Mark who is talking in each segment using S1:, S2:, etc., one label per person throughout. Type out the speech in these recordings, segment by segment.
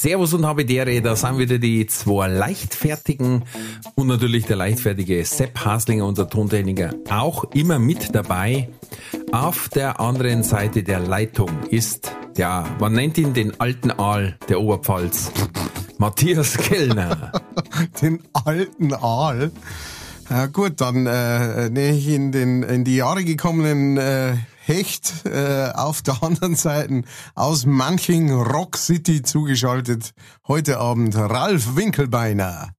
S1: Servus und Habidere, da sind wieder die zwei Leichtfertigen und natürlich der leichtfertige Sepp Haslinger, unser Tontechniker, auch immer mit dabei. Auf der anderen Seite der Leitung ist, ja, man nennt ihn den alten Aal der Oberpfalz, Matthias Kellner.
S2: den alten Aal? Ja, gut, dann äh, nehme ich in, den, in die Jahre gekommenen äh, Hecht äh, auf der anderen Seite aus Manching Rock City zugeschaltet. Heute Abend Ralf Winkelbeiner.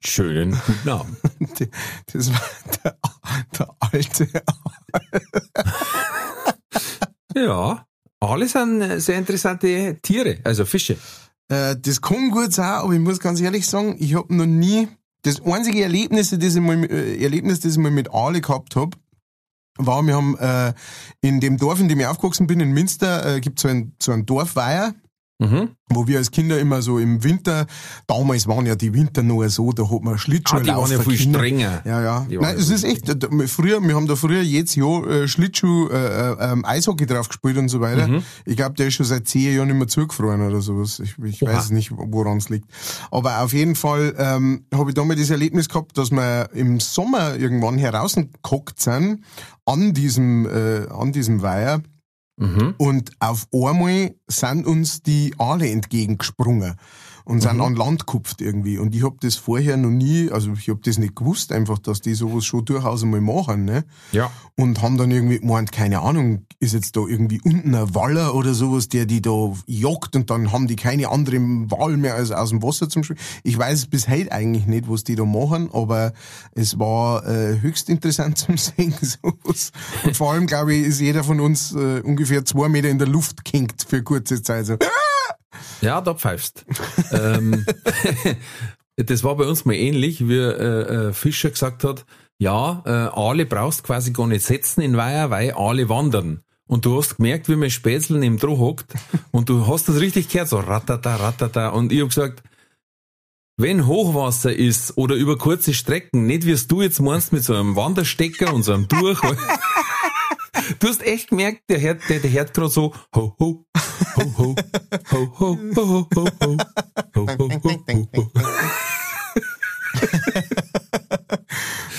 S1: Schönen guten Abend.
S2: Das war der, der alte.
S1: ja, alle sind sehr interessante Tiere, also Fische.
S2: Äh, das kann gut sein, aber ich muss ganz ehrlich sagen, ich habe noch nie das einzige Erlebnis, das ich mal, äh, Erlebnis, das ich mal mit Ale gehabt hab, war, wir haben äh, in dem Dorf, in dem ich aufgewachsen bin, in Münster, äh, gibt so ein so ein Dorfweiher. Mhm. Wo wir als Kinder immer so im Winter, damals waren ja die Winter nur so, da hat man Schlittschuh
S1: ah, die waren ja viel Kinder. strenger.
S2: Ja, ja. Nein, es ist echt, früher, wir haben da früher jetzt Jahr äh, Schlittschuh, äh, äh, Eishockey drauf gespielt und so weiter. Mhm. Ich glaube, der ist schon seit zehn Jahren nicht mehr zugefroren oder sowas. Ich, ich weiß nicht, woran es liegt. Aber auf jeden Fall ähm, habe ich damals das Erlebnis gehabt, dass wir im Sommer irgendwann herausgekockt sind an diesem, äh, an diesem Weiher Mhm. Und auf einmal sind uns die Aale entgegengesprungen und sind mhm. an Land gekupft irgendwie. Und ich hab das vorher noch nie, also ich hab das nicht gewusst, einfach, dass die sowas schon durchaus einmal machen, ne?
S1: Ja.
S2: Und haben dann irgendwie gemeint, keine Ahnung, ist jetzt da irgendwie unten ein Waller oder sowas, der die da jagt und dann haben die keine andere Wahl mehr als aus dem Wasser zum Schwimmen. Ich weiß bis heute eigentlich nicht, was die da machen, aber es war äh, höchst interessant zum sehen, sowas. Und vor allem, glaube ich, ist jeder von uns äh, ungefähr zwei Meter in der Luft kinkt für kurze Zeit. So.
S1: Ja, da pfeifst. ähm, das war bei uns mal ähnlich, wie äh, äh, Fischer gesagt hat, ja, äh, Aale brauchst quasi gar nicht setzen in Weiher, weil Aale wandern. Und du hast gemerkt, wie mein Spätzl im Droh hockt und du hast das richtig gehört, so ratata, ratata. Und ich hab gesagt, wenn Hochwasser ist oder über kurze Strecken, nicht wie es du jetzt meinst mit so einem Wanderstecker und so einem Durch. Du hast echt gemerkt, der hört, der, der hört gerade so ho ho ho ho ho ho ho ho ho ho ho ho ho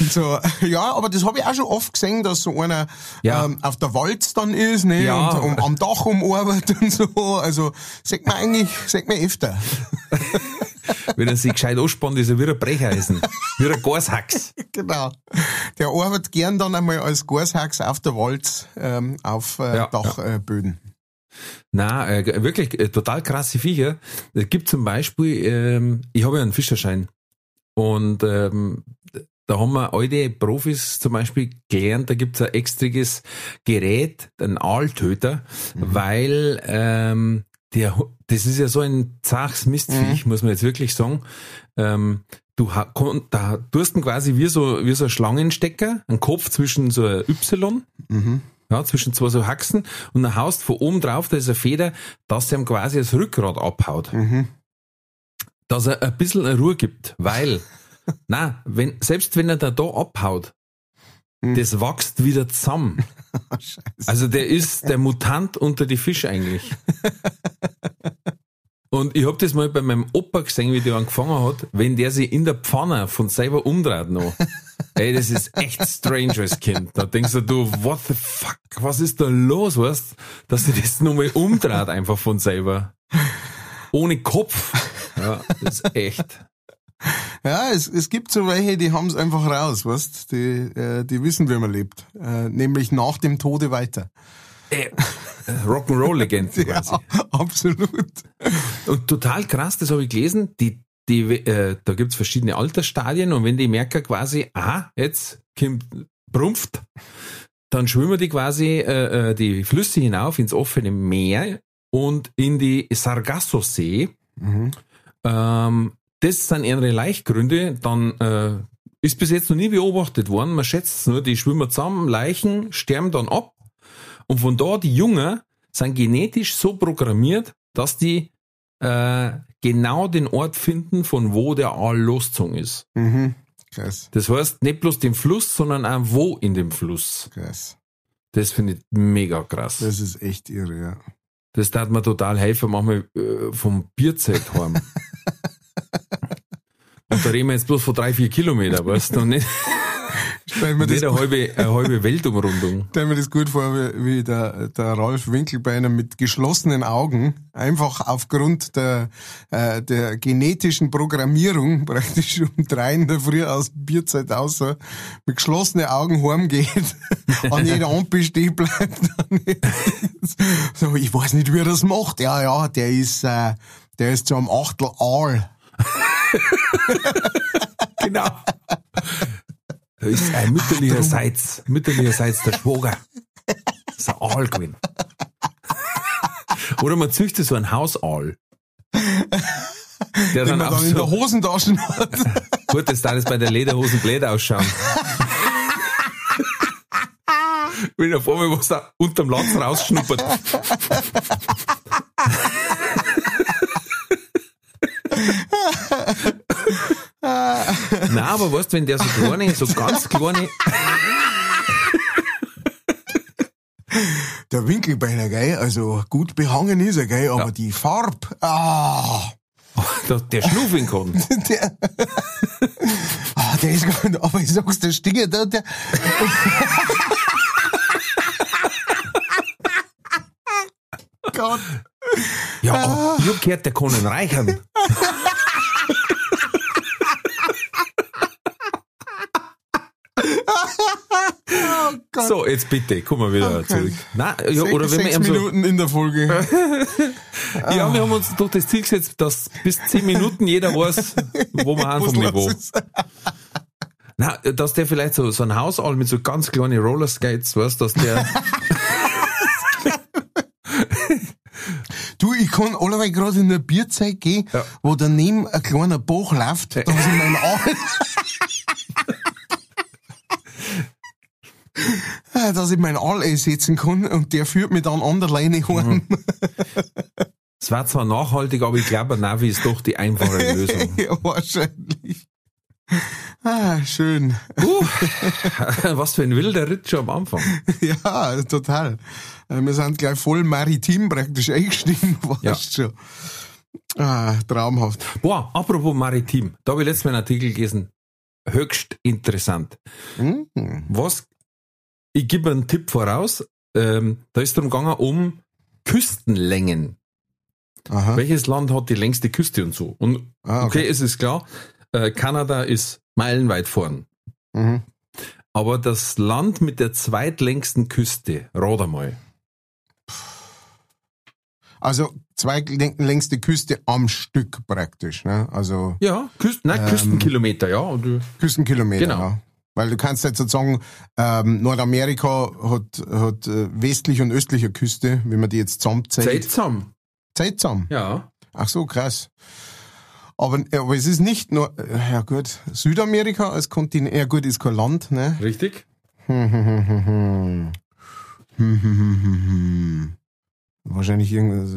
S2: so, ja, aber das habe ich auch schon oft gesehen, dass so einer ja. ähm, auf der Walz dann ist, ne, ja. und um, am Dach umarbeitet und so. Also, sagt man eigentlich, sagt man öfter.
S1: Wenn er sich gescheit anspannt, ist er wie ein Brecheisen. Wie ein Gashax.
S2: genau. Der arbeitet gern dann einmal als Gashax auf der Walz, ähm, auf äh, ja, Dachböden. Äh,
S1: na, äh, wirklich äh, total krasse Viecher. Es gibt zum Beispiel, ähm, ich habe ja einen Fischerschein und ähm, da haben wir alte Profis zum Beispiel gelernt, da gibt's ein extriges Gerät, ein Aaltöter, mhm. weil ähm, der, das ist ja so ein zachs Mistviech, mhm. muss man jetzt wirklich sagen. Ähm, du, da, du hast quasi wie so, wie so ein Schlangenstecker, ein Kopf zwischen so ein Y, mhm. ja, zwischen zwei so Haxen und dann haust von oben drauf, da ist eine Feder, dass er ihm quasi das Rückgrat abhaut. Mhm. Dass er ein bisschen Ruhe gibt, weil, na, wenn, selbst wenn er da da abhaut, hm. das wächst wieder zusammen. also der ist der Mutant unter die Fische eigentlich. Und ich hab das mal bei meinem Opa gesehen, wie der angefangen hat, wenn der sich in der Pfanne von selber umdreht noch. Ey, das ist echt strange als Kind. Da denkst du, du, what the fuck, was ist da los, weißt, dass sich das nochmal umdreht einfach von selber. Ohne Kopf. Ja, das ist echt.
S2: Ja, es, es gibt so welche, die haben es einfach raus, weißt die, äh, die wissen, wie man lebt. Äh, nämlich nach dem Tode weiter.
S1: Äh, Rock'n'Roll-Legende quasi.
S2: Ja, absolut.
S1: Und total krass, das habe ich gelesen, die, die, äh, da gibt's verschiedene Altersstadien und wenn die merken quasi, aha, jetzt kommt Brumpft, dann schwimmen die quasi äh, äh, die Flüsse hinauf ins offene Meer und in die Sargasso-See
S2: Mhm.
S1: Ähm, das sind ihre Leichgründe. Dann äh, ist bis jetzt noch nie beobachtet worden. Man schätzt es nur, die schwimmen zusammen, Leichen, sterben dann ab. Und von da die Jungen sind genetisch so programmiert, dass die äh, genau den Ort finden, von wo der Aal losgezogen ist.
S2: Mhm. Krass,
S1: Das heißt, nicht bloß den Fluss, sondern auch wo in dem Fluss.
S2: krass.
S1: Das finde ich mega krass.
S2: Das ist echt irre, ja.
S1: Das tat mir total helfen, manchmal äh, vom Bierzelt heim. Und da reden wir jetzt bloß von drei, vier Kilometer, weißt du, und nicht,
S2: Stell mir,
S1: nicht
S2: das,
S1: eine halbe, eine halbe Weltumrundung.
S2: stell mir das gut vor, wie, wie der, der Ralf Winkelbeiner mit geschlossenen Augen, einfach aufgrund der, äh, der genetischen Programmierung, praktisch um drei in der Früh aus Bierzeit außer, mit geschlossenen Augen heimgeht, an jeder Ampel stehen bleibt. so, ich weiß nicht, wie er das macht. Ja, ja, der ist, äh, der ist so am Achtel Aal.
S1: Genau. Da ist ein mütterlicherseits, mütterlicherseits der Schwager. Das ist ein Aal gewesen. Oder man züchtet so einen Hausaal. Der
S2: Den
S1: dann
S2: man
S1: auch
S2: dann in der
S1: so,
S2: Hosentasche hat.
S1: gut, das darf jetzt bei der Lederhosen blöd ausschauen. Wenn er vor mir was da unterm Latz rausschnuppert. Na, aber weißt du, wenn der so kleine, so ganz kleine,
S2: Der Winkelbeiner, gell, also gut behangen ist er, gell, aber
S1: Ja.
S2: die Farb, ah,
S1: der, der schnufeln kann.
S2: der, ah, der ist gar nicht, aber ich sag's, der Stinger, der, der, Gott.
S1: Hab gehört, der ihn reichern.
S2: Gott.
S1: So, jetzt bitte, kommen wir wieder
S2: Okay.
S1: zurück. Nein, ja, oder
S2: Se-
S1: wenn wir
S2: sechs
S1: so,
S2: Minuten in der Folge.
S1: ja, wir haben uns doch das Ziel gesetzt, dass bis zehn Minuten jeder weiß, wo wir haben vom Niveau.
S2: ist.
S1: Na, dass der vielleicht so, so ein Hausall mit so ganz kleinen Rollerskates, weißt, dass der,
S2: Du, ich kann allerweil gerade in der Bierzeit gehen,
S1: Ja.
S2: wo daneben ein kleiner Bach läuft, da ist in meinem Arm. dass ich meinen Aal einsetzen kann und der führt mich dann an der Leine heim.
S1: es war zwar nachhaltig, aber ich glaube, Navi ist doch die einfache Lösung.
S2: ja, wahrscheinlich. Ah, schön.
S1: Uh, was für ein wilder Ritt schon am Anfang.
S2: Ja, total. Äh, Wir sind gleich voll maritim praktisch eingestiegen, weißt
S1: Ja.
S2: schon. Ah, traumhaft.
S1: Boah, apropos maritim, da habe ich letztes Mal einen Artikel gelesen. Höchst interessant.
S2: Mhm.
S1: Was, ich gebe einen Tipp voraus, ähm, da ist darum gegangen um Küstenlängen.
S2: Aha.
S1: Welches Land hat die längste Küste und so? Und
S2: Ah,
S1: okay,
S2: okay.
S1: es ist klar, äh, Kanada ist meilenweit vorn.
S2: Mhm.
S1: Aber das Land mit der zweitlängsten Küste, rat einmal.
S2: Also zwei längste Küste am Stück praktisch, ne? Also
S1: Ja, Küsten, nein,
S2: Ähm,
S1: Küstenkilometer, ja. Und,
S2: Küstenkilometer.
S1: Genau.
S2: Ja. Weil du kannst jetzt sozusagen, ähm, Nordamerika hat, hat äh, westliche und östliche Küste, wenn man die jetzt zusammenzählt.
S1: Zeit zusammen.
S2: Zeit zusammen.
S1: Ja.
S2: Ach so, krass. Aber, aber es ist nicht nur, äh, ja gut, Südamerika als Kontinent, ja gut, ist kein Land, ne?
S1: Richtig?
S2: Hm, hm, hm, Wahrscheinlich irgendwas.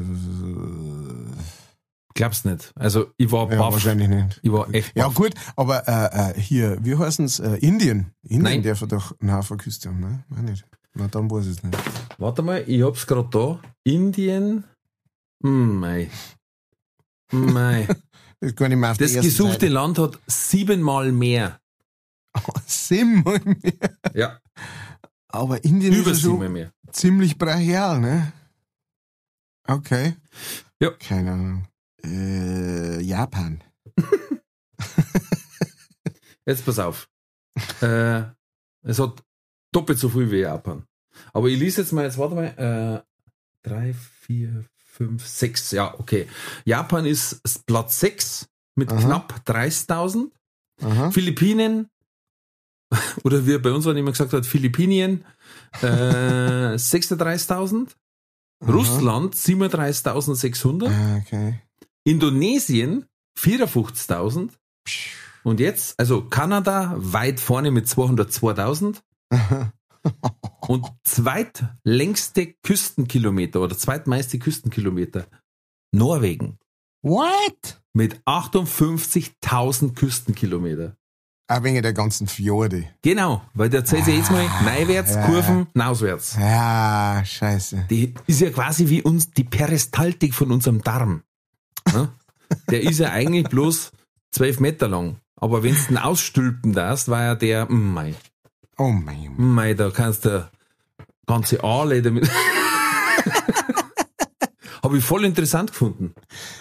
S1: Glaub's nicht. Also, ich war
S2: Ja,
S1: baff.
S2: wahrscheinlich nicht.
S1: Ich war echt
S2: Ja gut, aber äh, äh, hier, wie heißen's? Äh, Indien. Indien
S1: Nein.
S2: darf doch einen Haufen Küste haben, ne? Nein, nicht. Na, dann weiß ich es nicht.
S1: Warte mal, ich hab's gerade da. Indien. Hm, mei. Mei.
S2: Das kann ich mal auf
S1: Das gesuchte
S2: Seite.
S1: Land hat siebenmal mehr.
S2: Siebenmal mehr.
S1: Ja,
S2: Aber Indien
S1: über
S2: ist ja
S1: siebenmal
S2: schon
S1: mehr.
S2: ziemlich brachial, ne? Okay.
S1: Ja.
S2: Keine Ahnung. Äh, Japan.
S1: Jetzt pass auf. äh, es hat doppelt so viel wie Japan. Aber ich lese jetzt mal, jetzt warte mal, äh, drei, vier, fünf, sechs, ja, okay. Japan ist Platz sechs mit
S2: Aha.
S1: knapp 30.000.
S2: Aha.
S1: Philippinen, oder wie er bei uns immer gesagt hat, Philippinien, äh, 36.000.
S2: Aha.
S1: Russland 37.600.
S2: Ah, okay.
S1: Indonesien 54.000. Und jetzt, also Kanada weit vorne mit 202.000. Und zweitlängste Küstenkilometer oder zweitmeiste Küstenkilometer Norwegen
S2: What?
S1: mit 58.000 Küstenkilometer.
S2: Auch wegen der ganzen Fjorde.
S1: Genau, weil der zählt sich jetzt mal neiwärts,
S2: ja.
S1: Kurven, auswärts.
S2: Ja, scheiße.
S1: Die ist ja quasi wie uns die Peristaltik von unserem Darm. Ne? Der ist ja eigentlich bloß zwölf Meter lang. Aber wenn du ihn ausstülpen darfst, war ja der, mm, mei,
S2: Oh mein.
S1: mei, da kannst du ganze Aale damit. Habe ich voll interessant gefunden.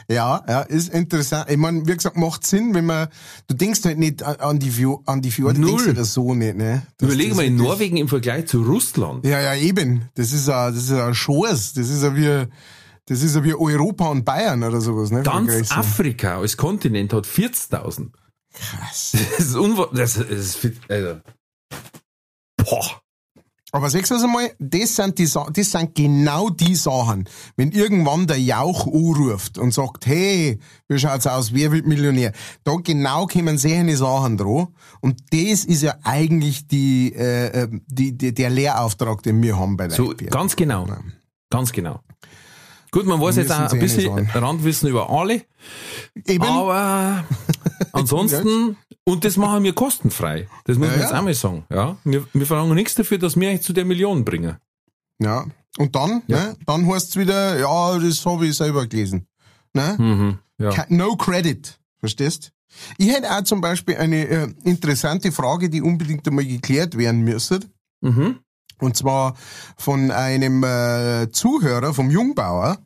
S2: Ja, ja, ist interessant. Ich meine, wie gesagt, macht Sinn, wenn man, du denkst halt nicht an die, Fjorde, an die Fjorde,
S1: Null.
S2: denkst du das so nicht, ne? Dass
S1: Überlege
S2: das
S1: mal, in Norwegen im Vergleich zu Russland.
S2: Ja, ja, eben. Das ist ja, das ist ja ein Schoß. Das ist ja wie, das ist ja wie Europa und Bayern oder sowas, ne?
S1: Ganz Afrika als Kontinent hat 40.000.
S2: Krass.
S1: Das ist unwahr, das ist, also. Boah.
S2: Aber sagst du was einmal, das sind die, das sind genau die Sachen. Wenn irgendwann der Jauch anruft und sagt, hey, wie schaut's aus, wer wird Millionär? Da genau kommen solche Sachen dran. Und das ist ja eigentlich die, äh, äh, die, die, der Lehrauftrag, den wir haben bei der
S1: So,
S2: IPR.
S1: ganz genau.
S2: Ja.
S1: Ganz genau. Gut, man weiß jetzt auch ein bisschen Randwissen über alle,
S2: Eben,
S1: aber ansonsten, und das machen wir kostenfrei. Das muss
S2: Ja,
S1: man jetzt
S2: ja.
S1: auch mal sagen. Ja, wir, wir verlangen nichts dafür, dass wir euch zu der Million bringen.
S2: ja. Und dann, ne, dann heißt's wieder, ja, das habe ich selber gelesen. Ne?
S1: Mhm. Ja.
S2: No credit. Verstehst? Ich hätte auch zum Beispiel eine äh, interessante Frage, die unbedingt einmal geklärt werden müsste.
S1: Mhm.
S2: Und zwar von einem äh, Zuhörer, vom Jungbauer.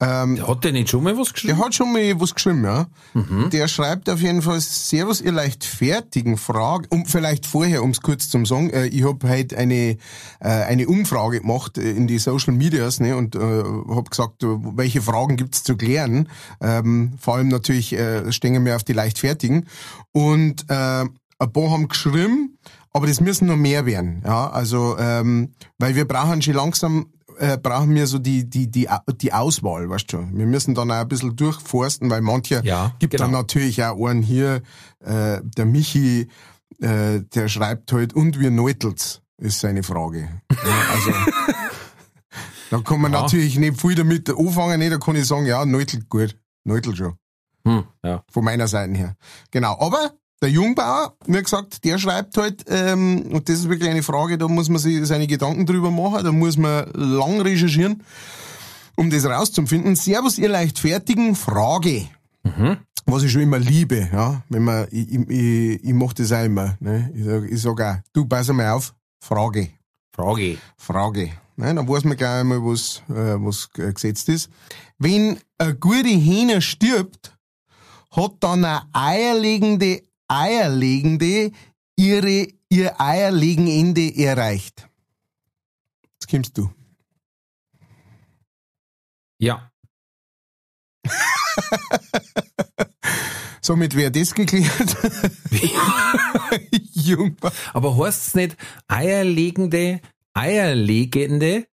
S2: Ähm,
S1: Hat der nicht schon mal was geschrieben?
S2: der hat schon mal was geschrieben, ja.
S1: Mhm.
S2: Der schreibt auf jeden Fall, Servus, ihr leicht fertigen Frage, um vielleicht vorher, um es kurz zum sagen, äh, ich habe heute eine, äh, eine Umfrage gemacht äh, in die Social Medias ne, und äh, habe gesagt, äh, welche Fragen gibt's zu klären. Ähm, vor allem natürlich äh, stehen wir auf die leichtfertigen. Und äh, ein paar haben geschrieben, aber das müssen noch mehr werden. Ja, also ähm, weil wir brauchen schon langsam äh, brauchen wir so die die die die Auswahl, weißt du. Wir müssen dann auch ein bisschen durchforsten, weil manche
S1: Ja,
S2: gibt dann
S1: genau.
S2: natürlich auch einen hier, äh, der Michi, äh, der schreibt halt und wir Neutels ist seine Frage. Ja, also da kann man
S1: Ja.
S2: natürlich nicht viel damit anfangen, ne? da kann ich sagen, ja, Neutel gut, Neutel schon
S1: Hm, ja.
S2: von meiner Seite her. Genau, aber der Jungbauer, wie gesagt, der schreibt halt, ähm, und das ist wirklich eine Frage, da muss man sich seine Gedanken drüber machen, da muss man lang recherchieren, um das rauszufinden. Servus, ihr leichtfertigen, Frage. Was ich schon immer liebe, ja, wenn man, ich, ich, ich, ich mach das auch immer, ne? ich sag, ich sag auch, du pass mal auf, Frage.
S1: Frage.
S2: Frage. Ne, dann weiß man gleich einmal, was, äh, was äh, gesetzt ist. Wenn eine gute Hähne stirbt, hat dann eine eierlegende Eierlegende ihre, ihr Eierlegenende erreicht. Jetzt kommst du.
S1: Ja.
S2: Somit wäre das geklärt. Jungbar.
S1: Aber heißt es nicht eierlegende, eierlegende?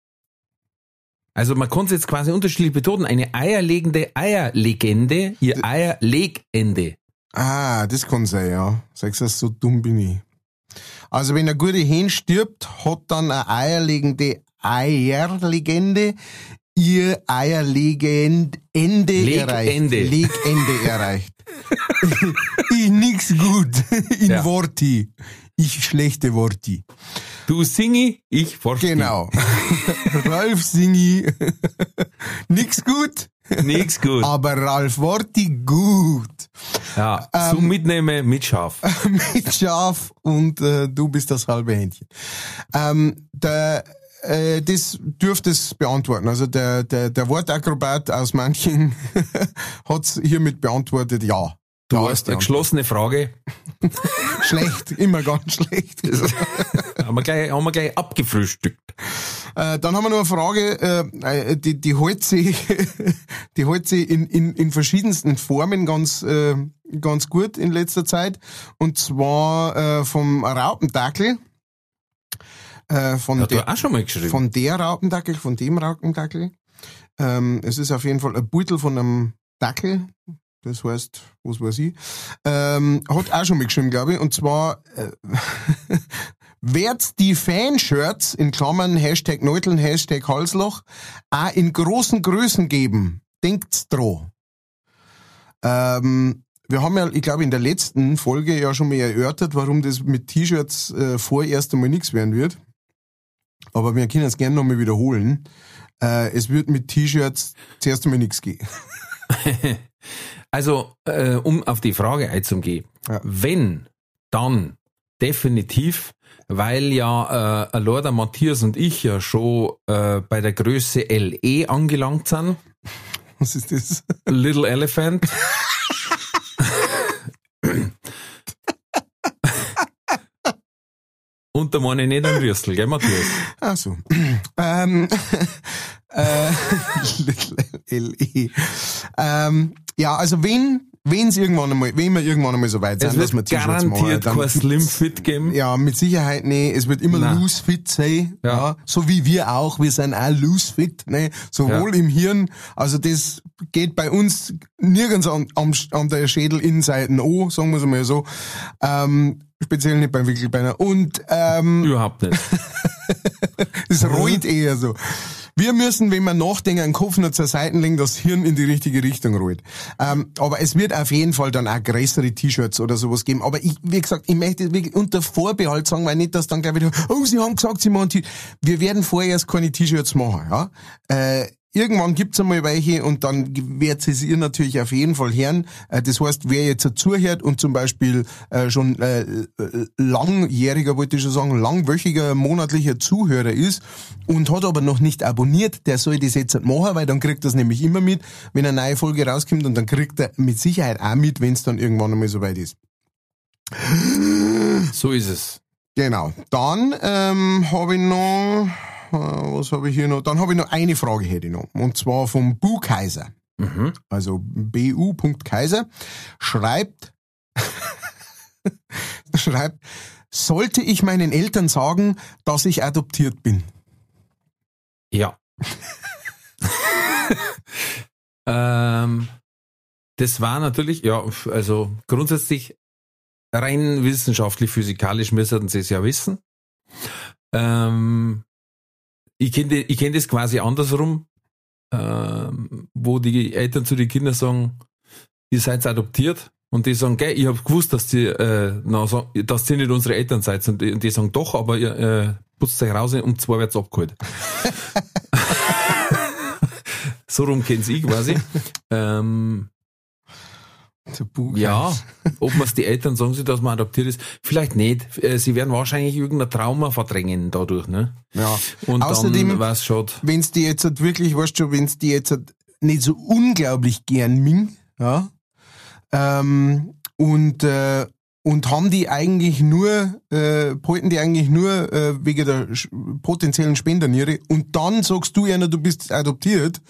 S1: Also man kann es jetzt quasi unterschiedlich betonen. Eine eierlegende Eierlegende, ihr Eierlegende.
S2: Ah, das kann sein, ja. Sagst du, so dumm bin ich. Also wenn eine gute Hähn stirbt, hat dann eine eierlegende Eierlegende ihr Eierlegende
S1: Legende.
S2: erreicht. Legende erreicht. ich nix gut in
S1: Ja.
S2: Worti. Ich schlechte Worti.
S1: Du singi, ich forsche.
S2: Genau. Ralf Singi. nix gut,
S1: Nix gut.
S2: aber Ralf Worti gut.
S1: Ja,
S2: Ähm,
S1: so mitnehmen mit Schaf.
S2: mit Schaf und äh, du bist das halbe Händchen. Ähm, der, äh, das dürfte es beantworten. Also der, der, der Wortakrobat aus manchen hat's hiermit beantwortet, ja.
S1: Du
S2: Ja,
S1: hast eine geschlossene Frage.
S2: Schlecht, immer ganz schlecht.
S1: haben, wir gleich, haben wir gleich abgefrühstückt.
S2: Äh, dann haben wir noch eine Frage, äh, die, die hält sich, die hält sich in, in, in verschiedensten Formen ganz, äh, ganz gut in letzter Zeit. Und zwar äh, vom Raupendackel. Äh, von,
S1: Hat
S2: der,
S1: er auch schon mal geschrieben.
S2: von der Raupendackel, von dem Raupendackel. Ähm, es ist auf jeden Fall ein Beutel von einem Dackel, das heißt, was weiß ich, ähm, hat auch schon mitgeschrieben, glaube ich, und zwar äh, wird die Fanshirts in Klammern Hashtag Neuteln, Hashtag Halsloch auch in großen Größen geben. Denkt's dran. Ähm, wir haben ja, ich glaube, in der letzten Folge ja schon mal erörtert, warum das mit T-Shirts äh, vorerst einmal nichts werden wird. Aber wir können es gerne nochmal wiederholen. Äh, es wird mit T-Shirts zuerst einmal nichts gehen.
S1: also, äh, um auf die Frage einzugehen. Ja. Wenn, dann definitiv, weil ja äh, Lord Matthias und ich ja schon äh, bei der Größe LE angelangt sind.
S2: Was ist das?
S1: Little Elephant. Und da meine ich nicht ein Rüssel, gell, Matthias?
S2: Ach so. ähm, äh, LE. Ähm, ja, also wenn wenn es irgendwann einmal, wenn wir irgendwann einmal so weit
S1: sind, dass wir T-Shirts machen, dann kein Slim Fit geben.
S2: Ja, mit Sicherheit nicht. Es wird immer Nein. loose fit sein, ja. ja. So wie wir auch. Wir sind auch loose fit, ne? Sowohl ja. im Hirn, also das geht bei uns nirgends an, an, an der Schädelinnenseite an, sagen wir es mal so. Ähm, speziell nicht beim Wickelbeiner. Und, ähm,
S1: Überhaupt nicht.
S2: es rollt eher so. Wir müssen, wenn wir nachdenken, einen Kopf nur zur Seite legen, das Hirn in die richtige Richtung rollt. Ähm, aber es wird auf jeden Fall dann auch größere T-Shirts oder sowas geben. Aber ich, wie gesagt, ich möchte wirklich unter Vorbehalt sagen, weil nicht, dass dann gleich wieder, oh, Sie haben gesagt, Sie machen T Wir werden vorerst keine T-Shirts machen, ja. Äh, Irgendwann gibt's einmal welche und dann wird es ihr natürlich auf jeden Fall hören. Äh, das heißt, wer jetzt zuhört und zum Beispiel äh, schon äh, langjähriger, wollte ich schon sagen, langwöchiger, monatlicher Zuhörer ist und hat aber noch nicht abonniert, der soll das jetzt machen, weil dann kriegt er es nämlich immer mit, wenn eine neue Folge rauskommt und dann kriegt er mit Sicherheit auch mit, wenn es dann irgendwann einmal soweit ist.
S1: So ist es.
S2: Genau. Dann ähm, habe ich noch was habe ich hier noch? Dann habe ich noch eine Frage hätte ich noch. Und zwar vom Bu Kaiser. Mhm. Also bu.kaiser schreibt, schreibt, sollte ich meinen Eltern sagen, dass ich adoptiert bin?
S1: Ja. ähm, das war natürlich, ja, also grundsätzlich rein wissenschaftlich, physikalisch müssten sie es ja wissen. Ähm, ich kenne ich kenn das quasi andersrum, ähm, wo die Eltern zu den Kindern sagen, ihr seid adoptiert und die sagen, gell, ich habe gewusst, dass die, äh, na, so, dass ihr nicht unsere Eltern seid und die, und die sagen, doch, aber ihr äh, putzt euch raus und zwei wird's abgeholt. so rum kennen sie quasi. Ähm, ja, ob man es die Eltern sagen sie, dass man adoptiert ist, vielleicht nicht. Äh, sie werden wahrscheinlich irgendein Trauma verdrängen dadurch, ne?
S2: Ja. Und Außerdem, dann was schaut. Wenn es die jetzt halt wirklich, weißt du, wenn es die jetzt halt nicht so unglaublich gern ming, ja, ähm, und äh, und haben die eigentlich nur, äh, wollten die eigentlich nur äh, wegen der potenziellen Spenderniere und dann sagst du einer, du bist adoptiert,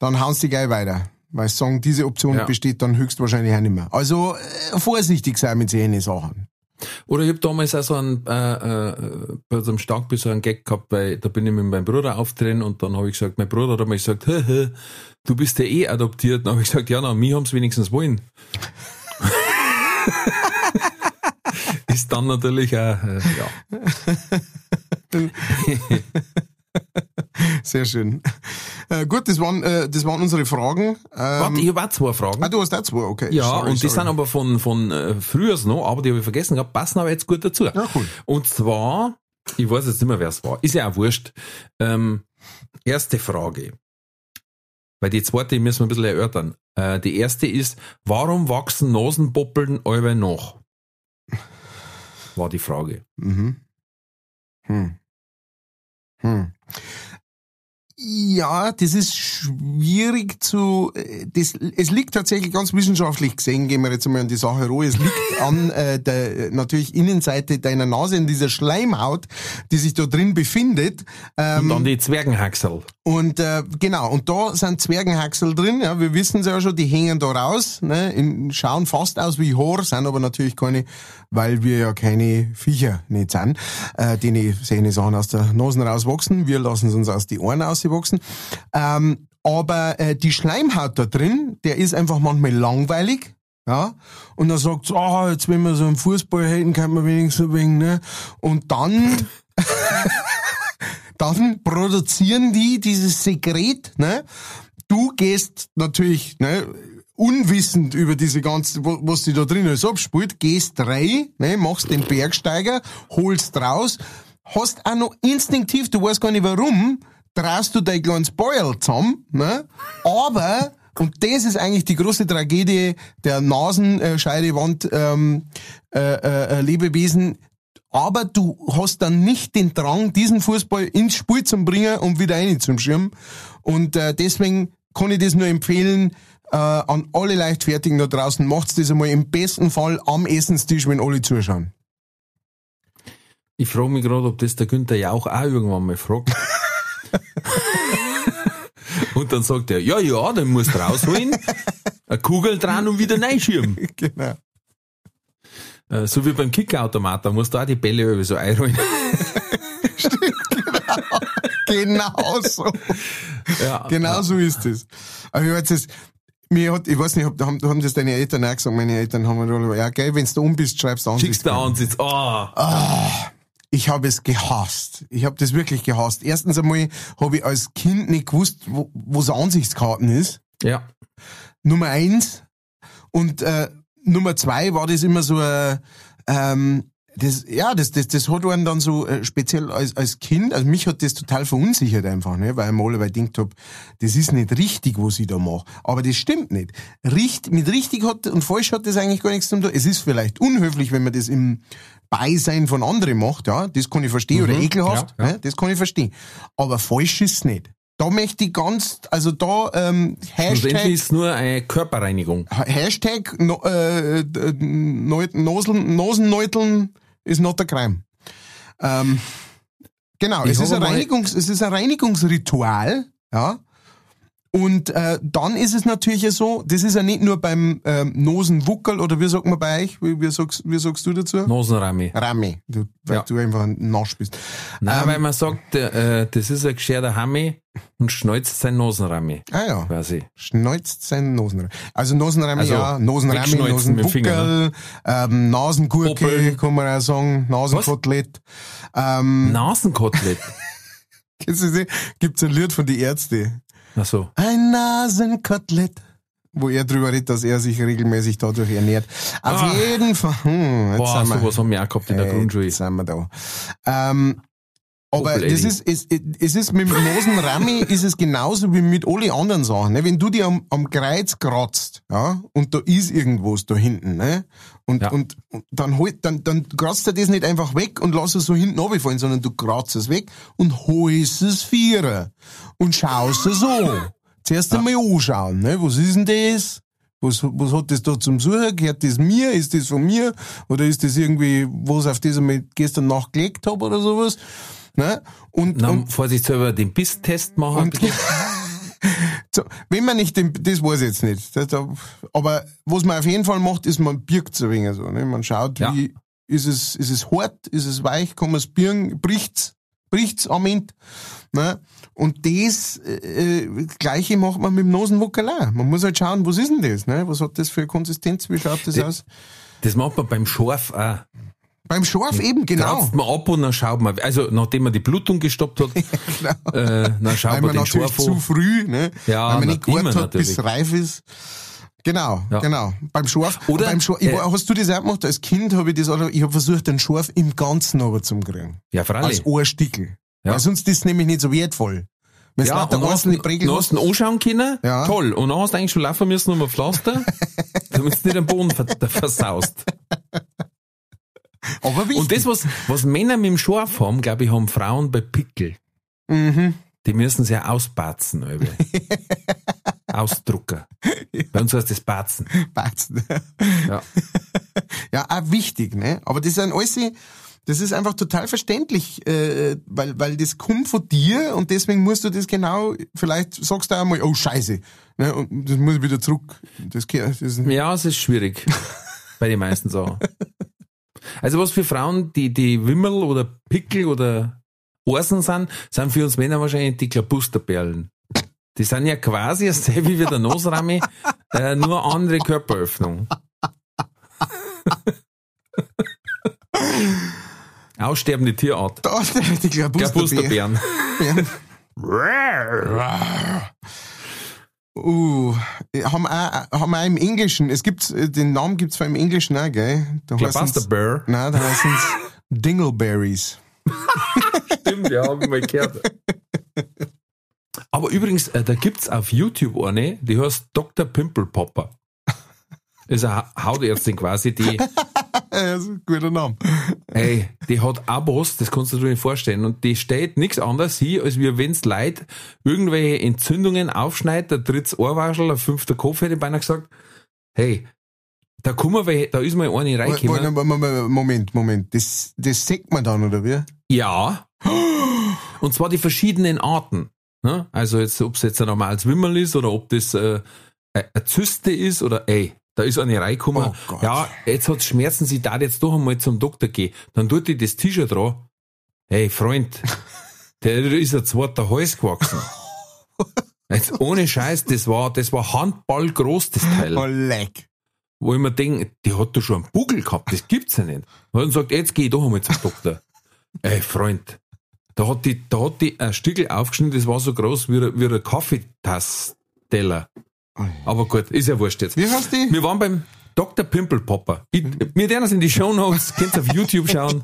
S2: dann haust die gleich weiter. Weil sagen, diese Option ja. besteht dann höchstwahrscheinlich auch nicht mehr. Also äh, vorsichtig sein mit solchen Sachen.
S1: Oder ich habe damals auch so einen, äh, äh, bei so einem Starkbiss so einen Gag gehabt, weil da bin ich mit meinem Bruder auftreten und dann habe ich gesagt, mein Bruder hat einmal gesagt, hä, hä, du bist ja eh adoptiert. Dann habe ich gesagt, ja, na, mich haben's wenigstens wollen. Ist dann natürlich auch, äh, ja.
S2: Sehr schön. Äh, gut, das waren, äh, das waren unsere Fragen.
S1: Ähm, Warte, ich habe auch zwei Fragen.
S2: Ah, du hast auch zwei, okay.
S1: Ja, sorry, und die sorry. sind aber von, von äh, früher noch, aber die habe ich vergessen gehabt, passen aber jetzt gut dazu.
S2: Ja, cool.
S1: Und zwar, ich weiß jetzt nicht mehr, wer es war, ist ja auch wurscht. Ähm, erste Frage. Weil die zweite müssen wir ein bisschen erörtern. Äh, die erste ist, warum wachsen Nasenpoppeln alle noch? War die Frage.
S2: Mhm. Hm. Hm. Ja, das ist schwierig zu. Das, es liegt tatsächlich ganz wissenschaftlich gesehen, gehen wir jetzt einmal an die Sache roh. Es liegt an äh, der natürlich Innenseite deiner Nase, in dieser Schleimhaut, die sich da drin befindet.
S1: Ähm, und dann die Zwergenhaxel.
S2: Und äh, genau, und da sind Zwergenhaxel drin. Ja, wir wissen es ja schon, die hängen da raus, ne, in, schauen fast aus wie Haar, sind aber natürlich keine, weil wir ja keine Viecher nicht sind, äh, die sehen Sachen aus der Nase rauswachsen. Wir lassen es uns aus die Ohren rauswachsen. Ähm, aber äh, die Schleimhaut da drin, der ist einfach manchmal langweilig. Ja, und dann sagt ah, oh, jetzt wenn wir so einen Fußball hätten, kann man wenigstens wenig, ne? Und dann, dann produzieren die dieses Sekret, ne? Du gehst natürlich, ne, unwissend über diese ganze, was sie da drin alles abspielt, gehst rein, ne, machst den Bergsteiger, holst raus, hast auch noch instinktiv, du weißt gar nicht warum, traust du dein kleines Beuel zusammen, ne, aber und das ist eigentlich die große Tragödie der Nasenscheidewand ähm, äh, äh, Lebewesen. Aber du hast dann nicht den Drang, diesen Fußball ins Spiel zu bringen und wieder rein zum Schirm. Und äh, deswegen kann ich das nur empfehlen äh, an alle Leichtfertigen da draußen. Macht's das einmal im besten Fall am Essenstisch, wenn alle zuschauen.
S1: Ich frage mich gerade, ob das der Günther ja auch, auch irgendwann mal fragt. Und dann sagt er, ja, ja, dann musst du rausholen, eine Kugel dran und wieder reinschirmen. Genau. Äh, so wie beim Kickautomat, da musst du auch die Bälle über so einrollen.
S2: Stimmt, genau. Genau so. Ja, genau ja. so ist es. Aber ich weiß jetzt, mir hat, ich weiß nicht, haben, haben das deine Eltern auch gesagt, meine Eltern haben mir ja, gell, wenn du um bist, schreibst du
S1: an. Schickst du Ansitz, oh.
S2: oh ich habe es gehasst. Ich habe das wirklich gehasst. Erstens einmal habe ich als Kind nicht gewusst, wo, wo so Ansichtskarten ist.
S1: Ja.
S2: Nummer eins. Und äh, Nummer zwei war das immer so äh, ähm, das, ja, das, das, das hat einen dann so äh, speziell als, als Kind, also mich hat das total verunsichert einfach, ne, weil ich mal dabei gedacht hab, das ist nicht richtig, was ich da mache. Aber das stimmt nicht. Richt, mit richtig hat und falsch hat das eigentlich gar nichts zu tun. Es ist vielleicht unhöflich, wenn man das im Beisein von anderen macht, ja, das kann ich verstehen, mhm, oder ekelhaft, ja, ja. Ne, das kann ich verstehen. Aber falsch ist es nicht. Da möchte ich ganz, also da ähm,
S1: Hashtag... ist nur eine Körperreinigung.
S2: Hashtag no, äh, Nosen, Nosenneuteln ist not a crime. Ähm, genau, es ist, ein Reinigungs, es ist ein Reinigungsritual, ja, und äh, dann ist es natürlich so, das ist ja nicht nur beim ähm, Nosenwuckel oder wie sagt man bei euch, wie, wie, sagst, wie sagst du dazu?
S1: Nosenrami.
S2: Rami, du, weil ja. du einfach ein Nasch bist.
S1: Nein, ähm, weil man sagt, äh, das ist ein gescherter Hammi und schneuzt sein Nosenrami.
S2: Ah ja, quasi. schneuzt sein Nosenrami. Also Nosenrami, also, ja, Nosenrami, Nosenwuckel, ne? ähm, Nasengurke, Popel. kann man auch sagen, Nasenkotelett.
S1: Ähm, Nasenkotelett?
S2: Gibt's ein Lied von die Ärzte.
S1: Ach so.
S2: Ein Nasenkotelett. Wo er drüber redet, dass er sich regelmäßig dadurch ernährt. Auf ah. jeden Fall.
S1: Hm, jetzt Boah, sowas haben wir auch gehabt in der Grundschule.
S2: Jetzt sind wir da. Ähm, aber das ist, es, es ist mit dem Nosenrami ist es genauso wie mit alle anderen Sachen. Ne? Wenn du dir am, am Kreuz kratzt, ja, und da ist irgendwas da hinten, ne? Und, ja. und, und dann halt, dann, dann kratzt er das nicht einfach weg und lass es so hinten runterfallen, sondern du kratzt es weg und holst es vierer und schaust es an. Zuerst einmal anschauen, ne? Was ist denn das? Was, was hat das da zum Suchen? Gehört das mir? Ist das von mir? Oder ist das irgendwie, was auf das ich gestern Nacht gelegt habe oder sowas? Ne? Und,
S1: Na,
S2: und
S1: vorsichtshalber den Bisstest machen.
S2: So, wenn man nicht den, das weiß ich jetzt nicht. Das, aber was man auf jeden Fall macht, ist, man birgt es ein wenig so. Ne? Man schaut, ja. wie, ist es, ist es hart, ist es weich, kann man es birgen, bricht's, bricht's am Ende. Ne? Und das äh, äh, Gleiche macht man mit dem Nosenwuckel auch. Man muss halt schauen, was ist denn das? Ne? Was hat das für Konsistenz? Wie schaut das, das aus?
S1: Das macht man beim Schorf auch.
S2: Beim Schorf eben, genau.
S1: Kratzt man ab und dann schaut man, also nachdem man die Blutung gestoppt hat, genau. äh, dann schaut Weil man, man den Schorf
S2: an. zu früh, ne? Ja, Weil man nicht gewartet hat, bis reif ist. Genau, ja. genau. Beim Schorf. Oder beim Schorf, ich, äh, hast du das auch gemacht? Als Kind habe ich das, ich habe versucht, den Schorf im Ganzen aber zu kriegen.
S1: Ja, freilich.
S2: Als Ohrstickel. Ja. Weil sonst ist es nämlich nicht so wertvoll.
S1: Wenn ja, und hast, du, hast du anschauen können, ja. toll. Und dann hast du eigentlich schon laufen müssen um ein Pflaster, damit du nicht den Boden versaust. Aber wichtig. Und das, was, was Männer mit dem Schorf haben, glaube ich, haben Frauen bei Pickel. Mhm. Die müssen sie ja ausbatzen, Ausdrucker. Bei uns heißt das Batzen.
S2: Batzen. Ja. ja, auch wichtig, ne? Aber das sind alles, das ist einfach total verständlich, äh, weil, weil das kommt von dir und deswegen musst du das genau, vielleicht sagst du einmal, oh Scheiße, ne? Und das muss ich wieder zurück. Das,
S1: das ja, es ist schwierig. bei den meisten Sachen. Also was für Frauen, die, die Wimmel oder Pickel oder Orsen sind, sind für uns Männer wahrscheinlich die Klabusterperlen. Die sind ja quasi dasselbe wie der Nosrami, äh, nur andere Körperöffnung. Aussterbende Tierart.
S2: Da ist der richtige
S1: Busterbären.
S2: Uh, haben auch, haben auch im Englischen, es gibt, den Namen gibt's zwar im Englischen auch, gell? Da
S1: Buster Bear.
S2: Nein, da heißen es Dingleberries.
S1: Stimmt, ja, hab ich mal gehört. Aber übrigens, äh, da gibt's auf YouTube eine, die heißt Dr. Pimple Popper. Ist eine Hautärztin quasi, die,
S2: das ist ein guter Name.
S1: ey, die hat Abos, das kannst du dir nicht vorstellen. Und die steht nichts anderes hier, als wie wenn's Leid irgendwelche Entzündungen aufschneidet, der drittes Ohrwaschel, der fünfte Kopf, hätte ich beinahe gesagt. Hey, da kommen wir, da ist mal eine reingekommen.
S2: Moment, Moment, Moment. Das, das sagt man dann, oder wie?
S1: Ja. Und zwar die verschiedenen Arten. Ne? Also jetzt, ob es jetzt ein normales Wimmerl ist oder ob das äh, eine Zyste ist oder ey, da ist eine reingekommen.
S2: Oh
S1: ja, jetzt hat Schmerzen, sie da jetzt doch einmal zum Doktor gehen. Dann tut die das T-Shirt dran. Hey, Freund, der ist ein zweiter Hals gewachsen. Jetzt ohne Scheiß, das war, das war Handball groß, das Teil
S2: Oh, leck.
S1: wo ich mir denke, die hat doch schon einen Bugel gehabt, das gibt's ja nicht. Und dann sagt, jetzt geh ich doch einmal zum Doktor. Ey, Freund, da hat die, da hat die ein Stückel aufgeschnitten, das war so groß wie, ein- wie ein Kaffeetassteller. Aber gut, ist ja wurscht jetzt.
S2: Wie heißt die?
S1: Wir waren beim Dr. Pimple Popper. Ich, wir werden das in die Show Notes, könnt ihr auf YouTube schauen.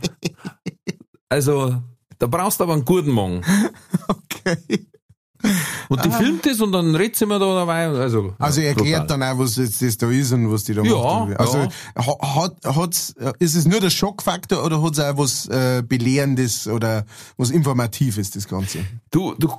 S1: Also, da brauchst du aber einen guten Morgen.
S2: Okay.
S1: Und die filmt das und dann redet sie mir da dabei. Also,
S2: Also
S1: brutal.
S2: erklärt dann auch, was jetzt das da ist und was die da
S1: Ja,
S2: macht. Also
S1: ja.
S2: ha- hat, hat's, äh, ist es nur der Schockfaktor oder hat's auch was äh, Belehrendes oder was Informatives, das Ganze?
S1: Du, du,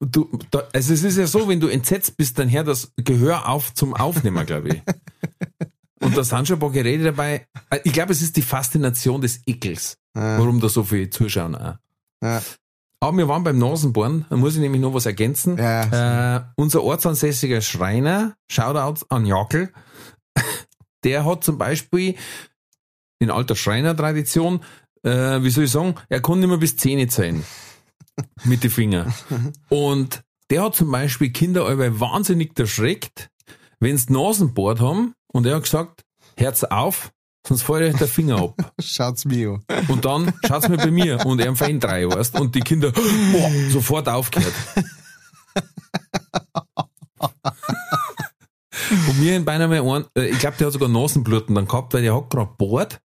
S1: du, da, also es ist ja so, wenn du entsetzt bist, dann hör das Gehör auf zum Aufnehmen, glaube ich. Und da sind schon ein paar Geräte dabei. Ich glaube, es ist die Faszination des Ekels,
S2: Ja.
S1: warum da so viele zuschauen. Auch.
S2: Ja.
S1: Aber wir waren beim Nasenbohren, da muss ich nämlich noch was ergänzen.
S2: Ja.
S1: Äh, unser ortsansässiger Schreiner, Shoutout an Jakel, der hat zum Beispiel in alter Schreinertradition, äh, wie soll ich sagen, er nicht mehr bis Zähne zählen. Mit den Fingern. Und der hat zum Beispiel Kinder alle wahnsinnig erschreckt, wenn sie Nasenbohrt haben und er hat gesagt, Herz auf, sonst fällt euch der Finger ab.
S2: Schaut's mir an.
S1: Und dann schaut's mir bei mir und er am Fein drei, weißt Und die Kinder boah, sofort aufgehört. und mir in beinahe einen, äh, ich glaube, der hat sogar Nasenbluten dann gehabt, weil der hat gerade bohrt.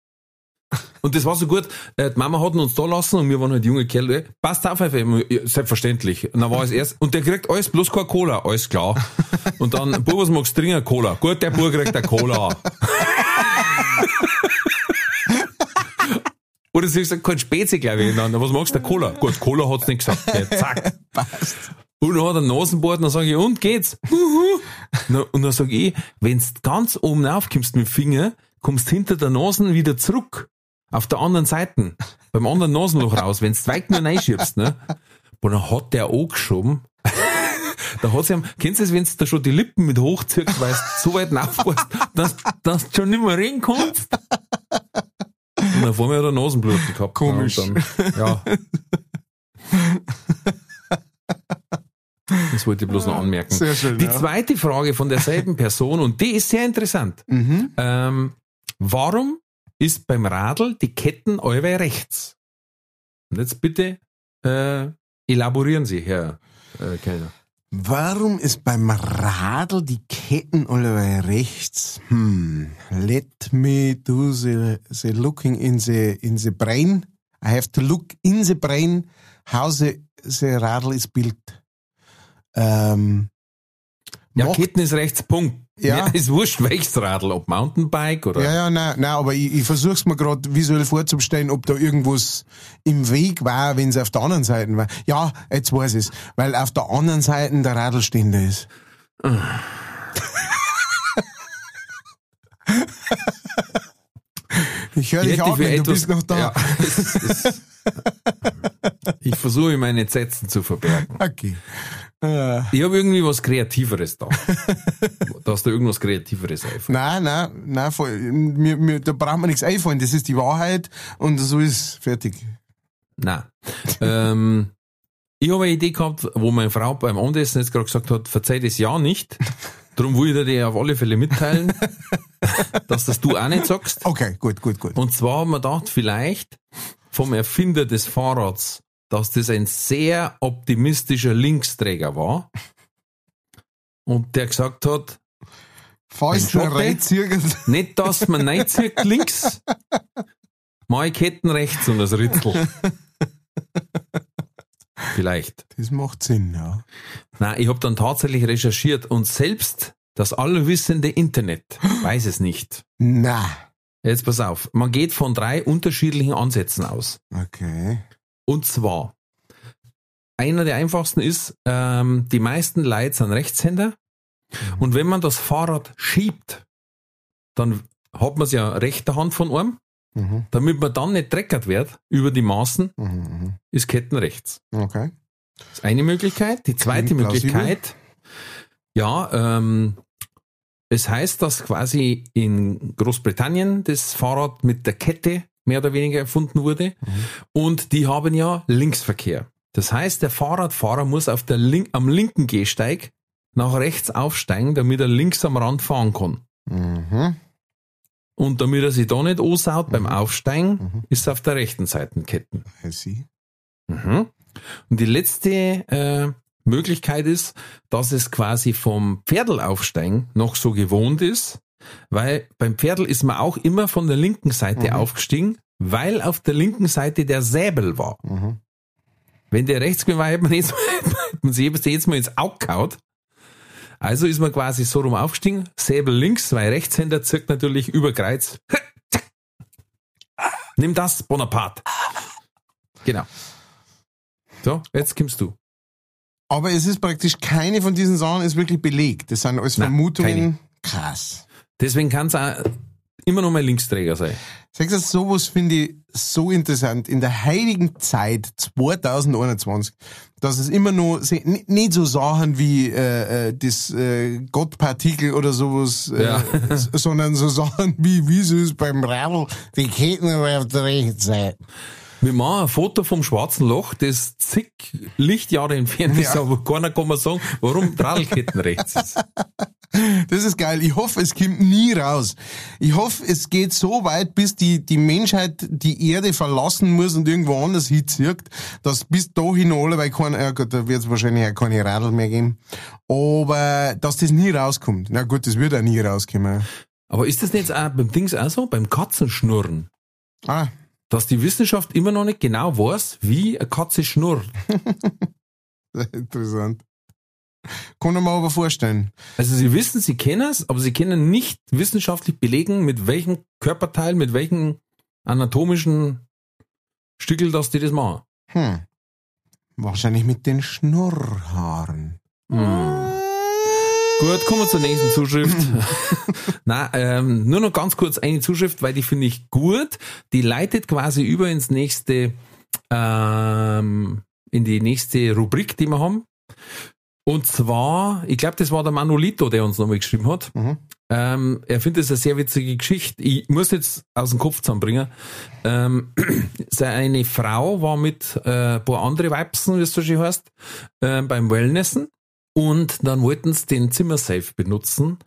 S1: Und das war so gut, äh, die Mama hat uns da lassen und wir waren halt junge Kerle. Passt auf, ja, selbstverständlich. Und dann war es erst, und der kriegt alles bloß keine Cola, alles klar. Und dann, Bub, was magst du trinken? Cola. Gut, der Bub kriegt eine Cola. Oder sie hat gesagt, kein Spezi, glaube ich. Dann, was magst du? Cola. Gut, Cola hat's nicht gesagt. Ja, zack. Und dann hat er Nasenbord, dann sage ich, und geht's? Huhu. Na, Und dann sage ich, wenn's ganz oben aufkommst mit dem Finger, kommst hinter der Nase wieder zurück. Auf der anderen Seite. Beim anderen Nasenloch raus. Wenn's weit nur reinschiebst, ne? Und dann hat der angeschoben. Da hat sie, kennst du es, wenn du da schon die Lippen mit hochziehst, weil du so weit aufpasst, dass, dass du schon nicht mehr reden kannst? Und dann vor mir hat er Nasenbluten gehabt.
S2: Komisch.
S1: Dann, ja. Das wollte ich bloß noch anmerken.
S2: Sehr schön,
S1: Die
S2: ja.
S1: zweite Frage von derselben Person, und die ist sehr interessant.
S2: Mhm.
S1: Ähm, warum ist beim Radl die Kettenäuwe rechts? Und jetzt bitte äh, elaborieren Sie, Herr äh, Kellner.
S2: Warum ist beim Radl die Ketten alle rechts? Hm. Let me do the, the looking in the, in the brain. I have to look in the brain how the, the Radl is built. Ähm,
S1: Ja, Ketten ist rechts, Punkt.
S2: Ja.
S1: ist wurscht, welches Radl, ob Mountainbike oder.
S2: Ja, ja, nein, nein, aber ich, ich versuch's mir gerade visuell vorzustellen, ob da irgendwas im Weg war, wenn es auf der anderen Seite war. Ja, jetzt weiß ich's, weil auf der anderen Seite der Radlständer ist. ich höre dich atmen, du bist noch da.
S1: Ja, es ist- ich versuche meine Entsetzen zu verbergen.
S2: Okay. Äh,
S1: Ich habe irgendwie was Kreativeres da. da hast du irgendwas Kreativeres einfach.
S2: nein, nein, nein, voll, mir, mir, da braucht man nichts einfallen, das ist die Wahrheit und so ist fertig.
S1: Nein. ähm, Ich habe eine Idee gehabt, wo meine Frau beim Abendessen jetzt gerade gesagt hat, verzeih das ja nicht. Darum will ich dir auf alle Fälle mitteilen, dass das du auch nicht sagst.
S2: Okay, gut, gut, gut.
S1: Und zwar haben wir gedacht, vielleicht vom Erfinder des Fahrrads, dass das ein sehr optimistischer Linksträger war. Und der gesagt hat,
S2: Falls
S1: nicht, dass man reinzieht links, ich Ketten rechts und das Ritzel. Vielleicht.
S2: das macht Sinn, ja.
S1: Nein, ich habe dann tatsächlich recherchiert und selbst das allwissende Internet weiß es nicht.
S2: Na,
S1: Jetzt pass auf, man geht von drei unterschiedlichen Ansätzen aus.
S2: okay.
S1: Und zwar, einer der einfachsten ist, ähm, die meisten Leute sind Rechtshänder und wenn man das Fahrrad schiebt, dann hat man es ja rechter Hand von einem,
S2: Mhm,
S1: damit man dann nicht dreckert wird über die Maßen,
S2: mhm, mhm.
S1: ist Ketten rechts.
S2: Okay.
S1: Das ist eine Möglichkeit. Die zweite. Möglichkeit, ja, ähm, es heißt, dass quasi in Großbritannien das Fahrrad mit der Kette mehr oder weniger erfunden wurde
S2: Mhm.
S1: und die haben ja Linksverkehr. Das heißt, der Fahrradfahrer muss auf der Link am linken Gehsteig nach rechts aufsteigen, damit er links am Rand fahren kann.
S2: Mhm.
S1: Und damit er sich da nicht ansaut beim Aufsteigen,
S2: Mhm.
S1: ist er auf der rechten Seite Ketten.
S2: I see.
S1: Mhm. Und die letzte äh, Möglichkeit ist, dass es quasi vom Pferdelaufsteigen noch so gewohnt ist, weil beim Pferdel ist man auch immer von der linken Seite
S2: Mhm.
S1: aufgestiegen, weil auf der linken Seite der Säbel war.
S2: Mhm.
S1: Wenn der rechts war, hätte man, jetzt, sich jetzt mal ins Auge gehauen. Also ist man quasi so rum aufgestiegen, Säbel links, weil Rechtshänder zirkt natürlich über Kreuz. Nimm das, Bonaparte. Genau. So, jetzt kommst du.
S2: Aber es ist praktisch keine von diesen Sachen ist wirklich belegt. Das sind alles
S1: Nein,
S2: Vermutungen. Krass.
S1: Deswegen kann es auch immer noch mal Linksträger sein.
S2: Sagst du, sowas finde ich so interessant. In der heiligen Zeit 2021, dass es immer noch se- n- nicht so Sachen wie äh, äh, das äh, Gottpartikel oder sowas, äh,
S1: Ja.
S2: sondern so Sachen wie, wie so ist beim Radl, die Ketten auf der rechten Seite.
S1: Wir machen ein Foto vom schwarzen Loch, das zig Lichtjahre entfernt ist,
S2: Ja.
S1: aber keiner kann mir sagen, warum Dradelketten rechts ist.
S2: Das ist geil. Ich hoffe, es kommt nie raus. Ich hoffe, es geht so weit, bis die, die Menschheit die Erde verlassen muss und irgendwo anders hinzieht, dass bis dahin alle, weil kein, ja gut, da wird es wahrscheinlich auch keine Radl mehr geben, aber dass das nie rauskommt. Na gut, das wird auch nie rauskommen.
S1: Aber ist das nicht auch beim Dings auch so? Beim Katzenschnurren?
S2: Ah,
S1: Dass die Wissenschaft immer noch nicht genau weiß, wie eine Katze schnurrt.
S2: interessant. Kann ich mir aber vorstellen.
S1: Also sie wissen, sie kennen es, aber sie können nicht wissenschaftlich belegen, mit welchem Körperteil, mit welchem anatomischen Stückel, dass die das machen.
S2: Hm. Wahrscheinlich mit den Schnurrhaaren.
S1: Hm. Gut, kommen wir zur nächsten Zuschrift. Na, ähm, nur noch ganz kurz eine Zuschrift, weil die finde ich gut. Die leitet quasi über ins nächste, ähm, in die nächste Rubrik, die wir haben. Und zwar, ich glaube, das war der Manolito, der uns nochmal geschrieben hat.
S2: Mhm.
S1: Ähm, er findet es eine sehr witzige Geschichte. Ich muss jetzt aus dem Kopf zusammenbringen. Ähm, seine Frau war mit äh, ein paar andere Weibsen, wie es so schön heißt, äh, beim Wellnessen. Und dann wollten sie den Zimmersafe benutzen,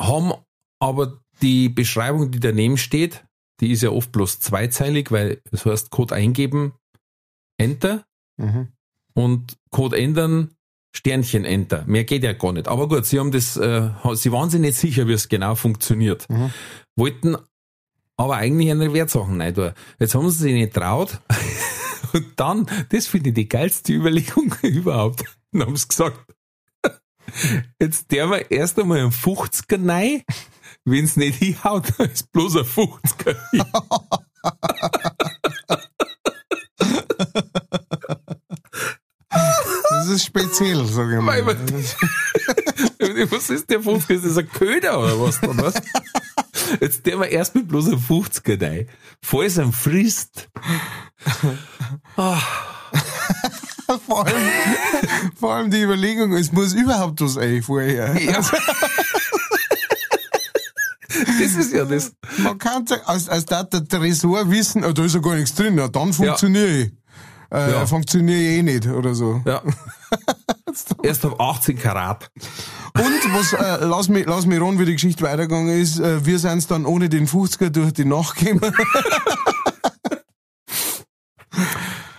S1: haben aber die Beschreibung, die daneben steht, die ist ja oft bloß zweizeilig, weil es heißt Code eingeben, Enter
S2: Mhm.
S1: und Code ändern, Sternchen Enter. Mehr geht ja gar nicht. Aber gut, sie haben das, äh, sie waren sich nicht sicher, wie es genau funktioniert.
S2: Mhm.
S1: Wollten aber eigentlich eine Wertsachen rein tun. Jetzt haben sie sich nicht traut. Und dann, das finde ich die geilste Überlegung überhaupt. Dann haben sie gesagt, jetzt der wir erst einmal einen 50er rein, wenn es nicht hinhaut, dann ist bloß ein 50er.
S2: Das ist speziell, sage ich mal.
S1: Was ist der 50er? Ist das ein Köder oder was? Dann, was? Jetzt der wir erst mit bloß einem 50er rein. Falls er frisst. Ah,
S2: vor, allem, vor allem die Überlegung, es muss überhaupt was ein vorher.
S1: ja. Das ist ja das.
S2: Man kann als, als da der Tresor wissen, oh, da ist ja gar nichts drin, na, dann funktioniere ich. äh,
S1: Ja.
S2: funktioniert eh nicht oder so.
S1: Ja. Erst ab 18 Karat.
S2: Und was, äh, lass mich, lass mich ran, wie die Geschichte weitergegangen ist, äh, wir sind's dann ohne den 50er durch die Nacht gekommen.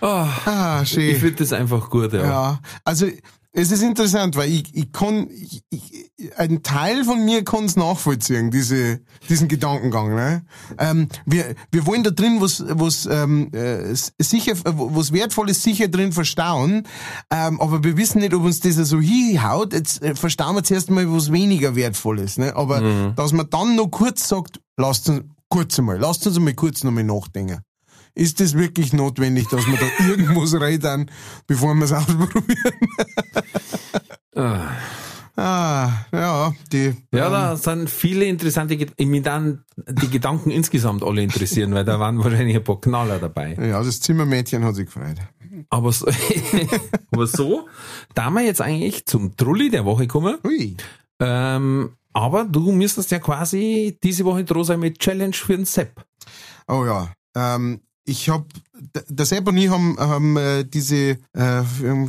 S1: Ah,
S2: ah, schön.
S1: ich finde das einfach gut, ja.
S2: Ja, also es ist interessant, weil ich, ich kann, ich, ich, ein Teil von mir kann es nachvollziehen, diese, diesen Gedankengang. Ne? Ähm, wir, wir wollen da drin was, was ähm, äh, sicher, was Wertvolles sicher drin verstauen, ähm, aber wir wissen nicht, ob uns das so hinhaut. Jetzt äh, verstauen wir zuerst mal was weniger Wertvolles. Ne? Aber dass man dann noch kurz sagt, lasst uns kurz einmal, lasst uns einmal kurz noch mal nachdenken. Ist es wirklich notwendig, dass wir da irgendwas rein, bevor wir es ausprobieren?
S1: Ah.
S2: Ah, ja, die.
S1: Ja, da sind viele interessante, Ged- mich dann die Gedanken insgesamt alle interessieren, weil da waren wahrscheinlich ein paar Knaller dabei.
S2: Ja, das Zimmermädchen hat sich gefreut.
S1: Aber so, aber so, da wir jetzt eigentlich zum Trulli der Woche kommen,
S2: Ui.
S1: ähm, aber du müsstest ja quasi diese Woche dran sein mit Challenge für den Sepp.
S2: Oh ja. Ähm, ich hab, d- der Sepp und ich haben, haben äh, diese, äh,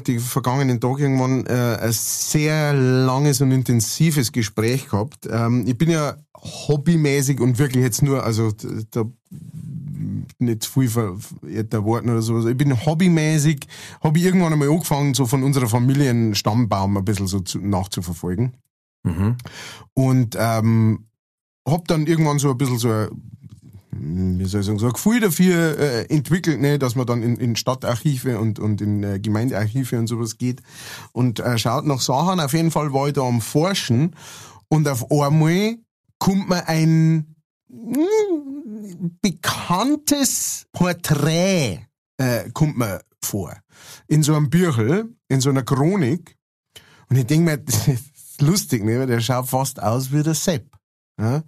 S2: die vergangenen Tage irgendwann äh, ein sehr langes und intensives Gespräch gehabt. Ähm, ich bin ja hobbymäßig und wirklich jetzt nur, also da nicht zu viel ver, der Worten oder sowas. Ich bin hobbymäßig, habe ich irgendwann einmal angefangen, so von unserer Familienstammbaum ein bisschen so zu, nachzuverfolgen.
S1: Mhm.
S2: Und ähm, hab dann irgendwann so ein bisschen so ein, wie soll ich sagen, so ein Gefühl dafür äh, entwickelt, ne, dass man dann in, in Stadtarchive und, und in äh, Gemeindearchive und sowas geht und äh, schaut nach Sachen. Auf jeden Fall war ich da am Forschen und auf einmal kommt mir ein hm, bekanntes Porträt äh, kommt mir vor. In so einem Büchel, in so einer Chronik. Und ich denke mir, das ist lustig, ne? weil der schaut fast aus wie der Sepp. Ja?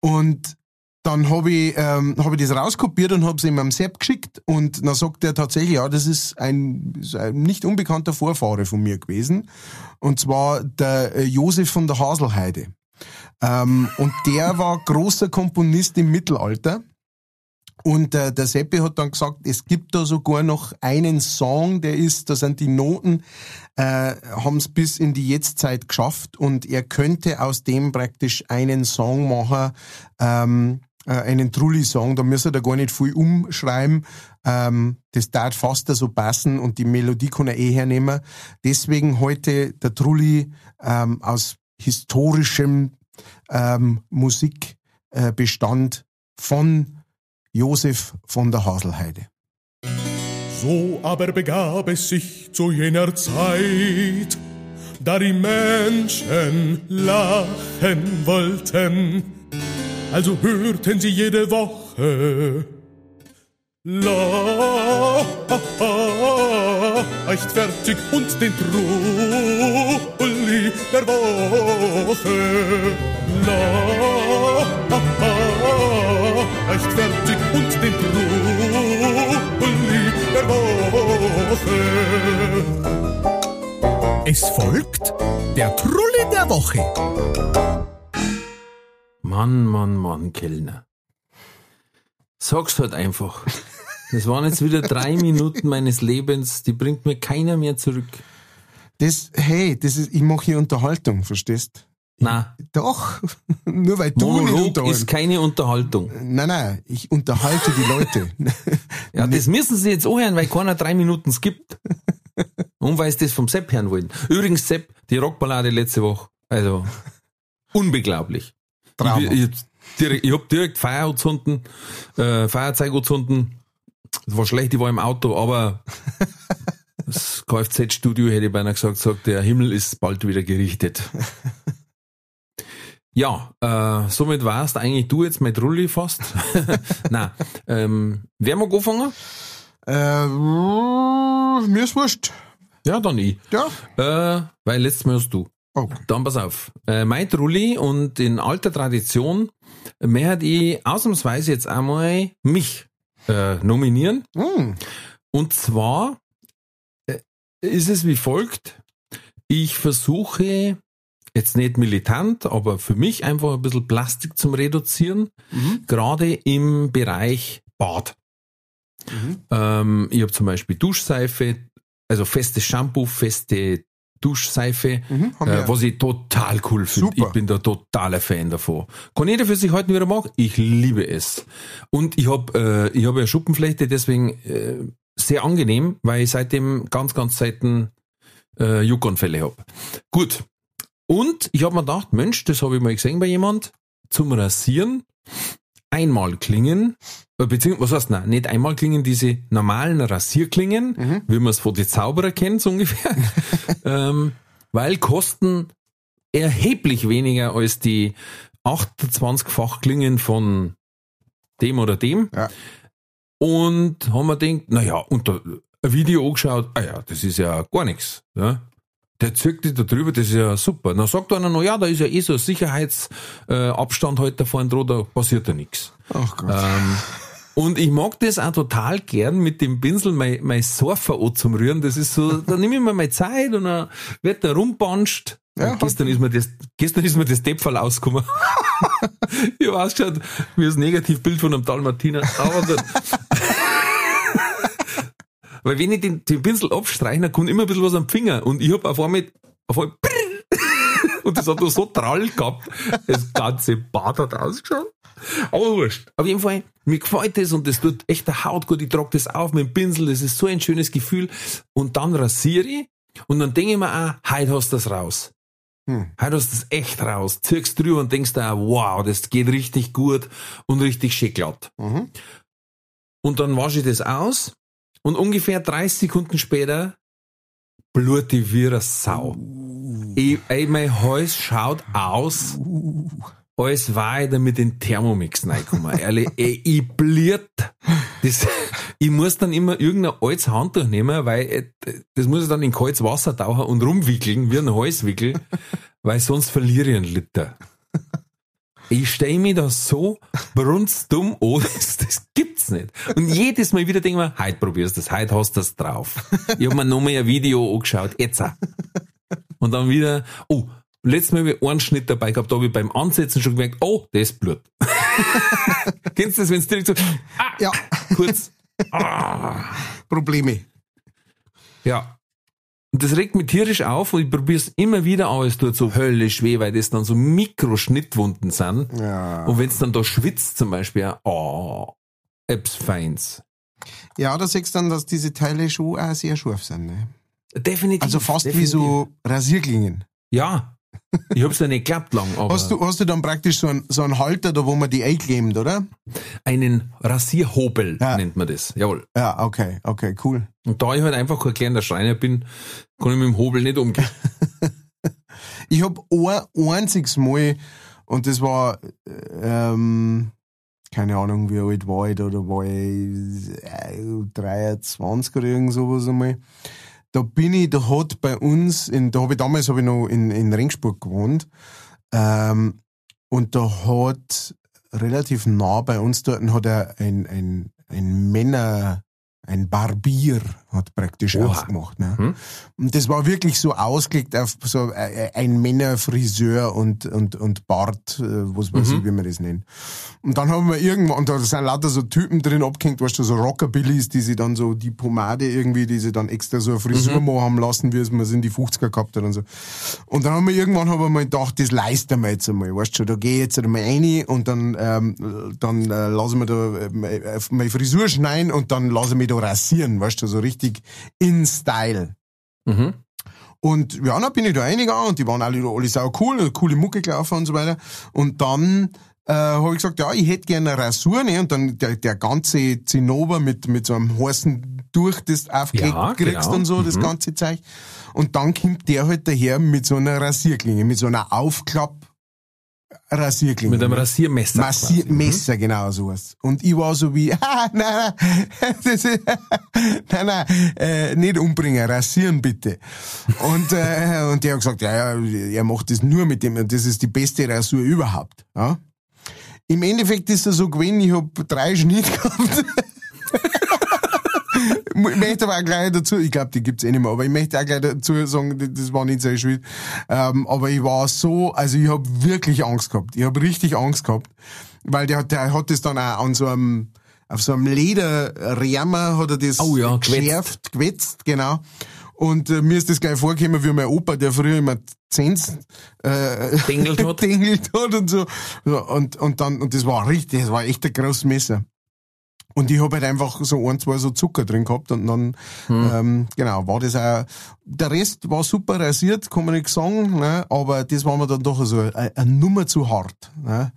S2: Und dann habe ich, ähm, hab ich das rauskopiert und habe es ihm am Sepp geschickt und dann sagt er tatsächlich, ja, das ist ein, ist ein nicht unbekannter Vorfahre von mir gewesen. Und zwar der äh, Josef von der Haselheide. Ähm, und der war großer Komponist im Mittelalter. Und äh, der Seppi hat dann gesagt, es gibt da sogar noch einen Song, der ist, da sind die Noten, äh, haben es bis in die Jetztzeit geschafft und er könnte aus dem praktisch einen Song machen, ähm, äh, einen Trulli-Song, da müsste er gar nicht viel umschreiben, ähm, das darf fast so passen und die Melodie kann er eh hernehmen. Deswegen heute der Trulli ähm, aus historischem ähm, Musikbestand äh, von Josef von der Haselheide.
S3: So aber begab es sich zu jener Zeit, da die Menschen lachen wollten, also hörten sie jede Woche leichtfertig und den Trulli der Woche. Leichtfertig und den Trulli der Woche.
S4: Es folgt der Trulli der Woche.
S1: Mann, Mann, Mann, Kellner. Sag's halt einfach. Das waren jetzt wieder drei Minuten meines Lebens, die bringt mir keiner mehr zurück.
S2: Das, hey, das ist, ich mache hier Unterhaltung, verstehst?
S1: Na,
S2: Doch, nur weil du nicht
S1: Monolog
S2: unterhalten.
S1: ist keine Unterhaltung.
S2: Nein, nein, ich unterhalte die Leute.
S1: Ja, das müssen Sie jetzt anhören, weil keiner drei Minuten skippt. Und weil Sie das vom Sepp hören wollen. Übrigens, Sepp, die Rockballade letzte Woche. Also, unglaublich.
S2: Drama.
S1: Ich, ich, direkt, ich hab direkt Feuer angezündet, äh, Feuerzeug angezündet. Das war schlecht, ich war im Auto, aber das Kfz-Studio hätte ich beinahe gesagt, sagt, der Himmel ist bald wieder gerichtet. Ja, äh, somit warst eigentlich du jetzt mit Rulli fast. Nein, ähm, wer mag anfangen?
S2: äh, mir ist wurscht.
S1: Ja, dann ich.
S2: Ja.
S1: Äh, weil letztes Mal hast du.
S2: Oh.
S1: Dann pass auf. Äh, mein Trulli und in alter Tradition möchte ich ausnahmsweise jetzt einmal mich äh, nominieren.
S2: Hm.
S1: Und zwar äh, ist es wie folgt. Ich versuche jetzt nicht militant, aber für mich einfach ein bisschen Plastik zum Reduzieren,
S2: Mhm.
S1: gerade im Bereich Bad. Ähm, ich habe zum Beispiel Duschseife, also festes Shampoo, feste Duschseife,
S2: Mhm,
S1: äh, was ich total cool finde. Ich bin da totaler Fan davon. Kann jeder für sich halten, wie er mag. Ich liebe es. Und ich habe äh, ich hab ja Schuppenflechte, deswegen äh, sehr angenehm, weil ich seitdem ganz, ganz selten äh, Juckanfälle habe. Gut. Und ich habe mir gedacht, Mensch, das habe ich mal gesehen bei jemand, zum Rasieren einmal klingen, äh, beziehungsweise, was heißt, nein, nicht einmal klingen, diese normalen Rasierklingen, wie man es von den Zauberer kennt, so ungefähr, ähm, weil kosten erheblich weniger als die 28-fach Klingen von dem oder dem.
S2: Ja.
S1: Und haben wir gedacht, naja, unter ein Video angeschaut, ah ja, das ist ja gar nichts. Ja. Der zirkt dich da drüber, das ist ja super. Dann sagt einer noch, ja, da ist ja eh so ein Sicherheitsabstand äh, halt da vorne dran, da passiert ja nichts.
S2: Ach Gott.
S1: Ähm, und ich mag das auch total gern mit dem Pinsel mein, mein Surfer zum Rühren. Das ist so, da nehme ich mir meine Zeit und dann wird da rumbanscht.
S2: Ja,
S1: gestern ist mir das, gestern ist mir das Deppfall ausgekommen. ich habe ausgeschaut wie das Negativbild von einem Dalmatiner. Aber. Weil wenn ich den, den Pinsel abstreiche, dann kommt immer ein bisschen was am Finger. Und ich habe auf einmal, auf einmal und das hat nur so Trall gehabt. Das ganze Bad hat ausgeschaut. Aber wurscht. Auf jeden Fall, mir gefällt das und das tut echt der Haut gut. Ich trage das auf mit dem Pinsel. Das ist so ein schönes Gefühl. Und dann rasiere ich. Und dann denke ich mir auch, heute hast du das raus.
S2: Hm.
S1: Heute hast du das echt raus. Zirkst drüber und denkst da, wow, das geht richtig gut und richtig schön glatt.
S2: Mhm.
S1: Und dann wasche ich das aus und ungefähr 30 Sekunden später blutet wie eine Sau. Ich, ey, mein Hals schaut aus, als war ich da mit den Thermomix reingekommen. Ehrlich, ey, ich bliert. Das, ich muss dann immer irgendein altes Handtuch nehmen, weil äh, das muss ich dann in kaltes Wasser tauchen und rumwickeln, wie ein Halswickel, weil sonst verliere ich einen Liter. Ich stelle mich da so brunstdumm an, das, das gibt's nicht. Und jedes Mal wieder denke ich mir, heute probierst du das, heute hast du das drauf. Ich habe mir nochmal ein Video angeschaut, jetzt auch. Und dann wieder, oh, letztes Mal habe ich einen Schnitt dabei gehabt, da habe ich beim Ansetzen schon gemerkt, oh, das ist Blut. Kennst du das, wenn es direkt so, ah,
S2: Ja,
S1: kurz, ah,
S2: Probleme.
S1: ja. Und das regt mich tierisch auf und ich probiere es immer wieder, aber es tut so höllisch weh, weil das dann so Mikroschnittwunden sind.
S2: Ja.
S1: Und wenn es dann da schwitzt zum Beispiel, oh, etwas Feins.
S2: Ja, da siehst du dann, dass diese Teile schon auch sehr scharf sind. Ne?
S1: Definitiv.
S2: Also fast wie
S1: definitiv.
S2: so Rasierklingen.
S1: Ja. Ich hab's ja nicht geklappt lang, aber
S2: Hast du, hast du dann praktisch so einen, so einen Halter, da wo man die einklemmt, oder?
S1: einen Rasierhobel
S2: Ja.
S1: nennt man das. Jawohl.
S2: Ja, okay, okay, cool.
S1: Und da ich halt einfach kein kleiner Schreiner bin, kann ich mit dem Hobel nicht umgehen.
S2: Ich hab ein einziges Mal, und das war, ähm, keine Ahnung, wie alt war ich da, da war ich äh, 23 oder irgend sowas einmal. Da bin ich, da hat bei uns, in, da habe ich damals hab ich noch in, in Ringsburg gewohnt, ähm, und da hat relativ nah bei uns dort hat er ein, ein, ein Männer, ein Barbier hat praktisch
S1: Oha.
S2: aufgemacht. Ne?
S1: Hm.
S2: Und das war wirklich so ausgelegt auf so äh, ein Männerfriseur und, und, und Bart, äh, was weiß
S1: Mhm.
S2: ich, wie man das nennt. Und dann haben wir irgendwann, und da sind lauter so Typen drin abgehängt, weißt du, so Rockabillys, die sie dann so die Pomade irgendwie, die sie dann extra so eine Frisur
S1: Mhm.
S2: machen haben lassen, wie es man es in die 50er gehabt hat und so. Und dann haben wir irgendwann haben wir mal gedacht, das leisten wir jetzt einmal, weißt du, da gehe ich jetzt einmal rein und dann, ähm, dann äh, lassen wir da äh, meine- Frisur schneiden und dann lassen wir mich da rasieren, weißt du, so richtig in Style.
S1: Mhm.
S2: Und ja, dann bin ich da reingegangen und die waren alle, alle sau cool, coole Mucke gelaufen und so weiter. Und dann äh, habe ich gesagt, ja, ich hätte gerne eine Rasur, ne? Und dann der, der ganze Zinnober mit, mit so einem heißen durch das aufgelegt
S1: Ja,
S2: kriegst
S1: genau.
S2: und so, das
S1: Mhm.
S2: ganze Zeug. Und dann kommt der halt daher mit so einer Rasierklinge, mit so einer Aufklapp Rasierklinge.
S1: Mit einem
S2: ne?
S1: Rasiermesser. Mhm.
S2: Messer, genau sowas. Und ich war so wie, ah, nein, nein, das ist, nein, nein, äh, nicht umbringen, rasieren bitte. Und, äh, und der hat gesagt, ja, ja, er macht das nur mit dem, und das ist die beste Rasur überhaupt. Ja. Im Endeffekt ist er so gewesen, ich hab drei Schnitt gehabt. Ich möchte aber auch gleich dazu, ich glaube, die gibt's eh nicht mehr, aber ich möchte auch gleich dazu sagen, das- war nicht sehr schwierig. Ähm, aber ich war so, also ich habe wirklich Angst gehabt. Ich habe richtig Angst gehabt, weil der, hat- der hat das dann auch an so einem auf so einem Lederrämer hat er das
S1: Oh ja,
S2: geschärft, gewetzt, genau. Und äh, mir ist das gleich vorgekommen wie mein Opa, der früher immer Zens äh,
S1: Dengelt hat.
S2: dengelt hat und so. so. Und, und dann, und das war richtig, das war echt ein großes Messer. Und ich hab halt einfach so ein, zwei so Zucker drin gehabt und dann, ähm, genau, war das auch, der Rest war super rasiert, kann man nicht sagen, ne? aber das war mir dann doch so eine, eine Nummer zu hart. Ne?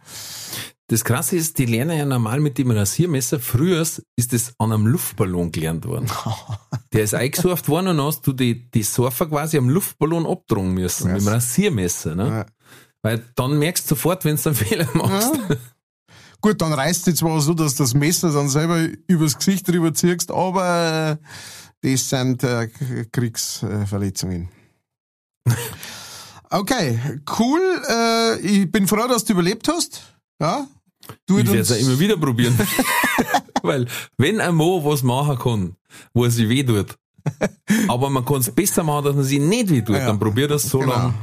S1: Das Krasse ist, die lernen ja normal mit dem Rasiermesser. Früher ist das an einem Luftballon gelernt worden. Der ist eingesurft worden und hast du die, die Surfer quasi am Luftballon abdrungen müssen,
S2: Yes.
S1: mit dem Rasiermesser. Ne?
S2: Ja.
S1: Weil dann merkst du sofort, wenn du einen Fehler machst.
S2: Ja. Gut, dann reißt du zwar so, dass das Messer dann selber übers Gesicht drüber ziehst, aber äh, das sind äh, Kriegsverletzungen. Okay, cool. Äh, ich bin froh, dass du überlebt hast. Ja. Du
S1: Ich werde es ja immer wieder probieren. Weil, wenn ein Mo was machen kann, wo er sich weh tut, aber man kann es besser machen, dass man sich nicht weh tut,
S2: Ja.
S1: dann probier das so
S2: Genau.
S1: lange,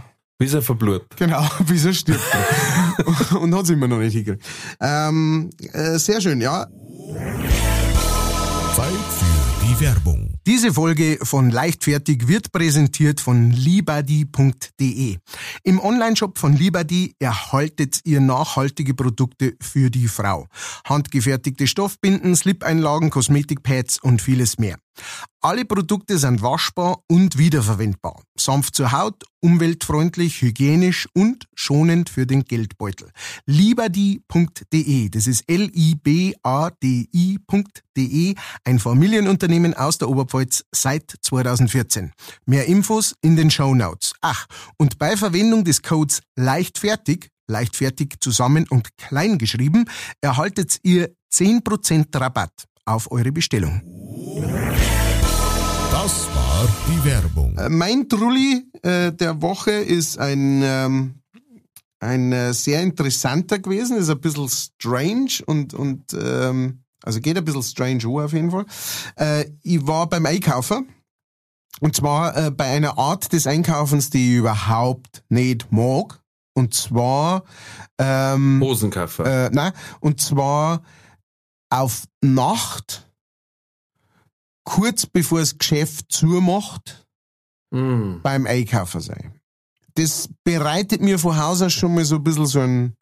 S1: bis er verblutet.
S2: Genau, bis er stirbt. Und hat es immer noch nicht hingekriegt. Ähm, äh, sehr schön, ja.
S4: Zeit für die Werbung.
S2: Diese Folge von Leichtfertig wird präsentiert von libadi.de. Im Onlineshop von Libadi erhaltet ihr nachhaltige Produkte für die Frau. Handgefertigte Stoffbinden, Slip-Einlagen, Kosmetikpads und vieles mehr. Alle Produkte sind waschbar und wiederverwendbar. Sanft zur Haut, umweltfreundlich, hygienisch und schonend für den Geldbeutel. Libadi.de, das ist L-I-B-A-D-I.de, ein Familienunternehmen aus der Oberpfalz seit 2014. Mehr Infos in den Show Notes. Ach, und bei Verwendung des Codes leichtfertig, leichtfertig zusammen und klein geschrieben, erhaltet ihr 10% Rabatt auf eure Bestellung.
S4: War die Werbung.
S2: Äh, Mein Trulli äh, der Woche ist ein, ähm, ein äh, sehr interessanter gewesen, ist ein bisschen strange und, und ähm, also geht ein bisschen strange an auf jeden Fall. Äh, ich war beim Einkaufen und zwar äh, bei einer Art des Einkaufens, die ich überhaupt nicht mag. Und zwar ähm,
S1: Hosenkaffer.
S2: äh, nein, und zwar auf Nacht, kurz bevor das Geschäft zumacht,
S1: Mm.
S2: beim Einkaufen sein. Das bereitet mir von Haus aus schon mal so ein bisschen so einen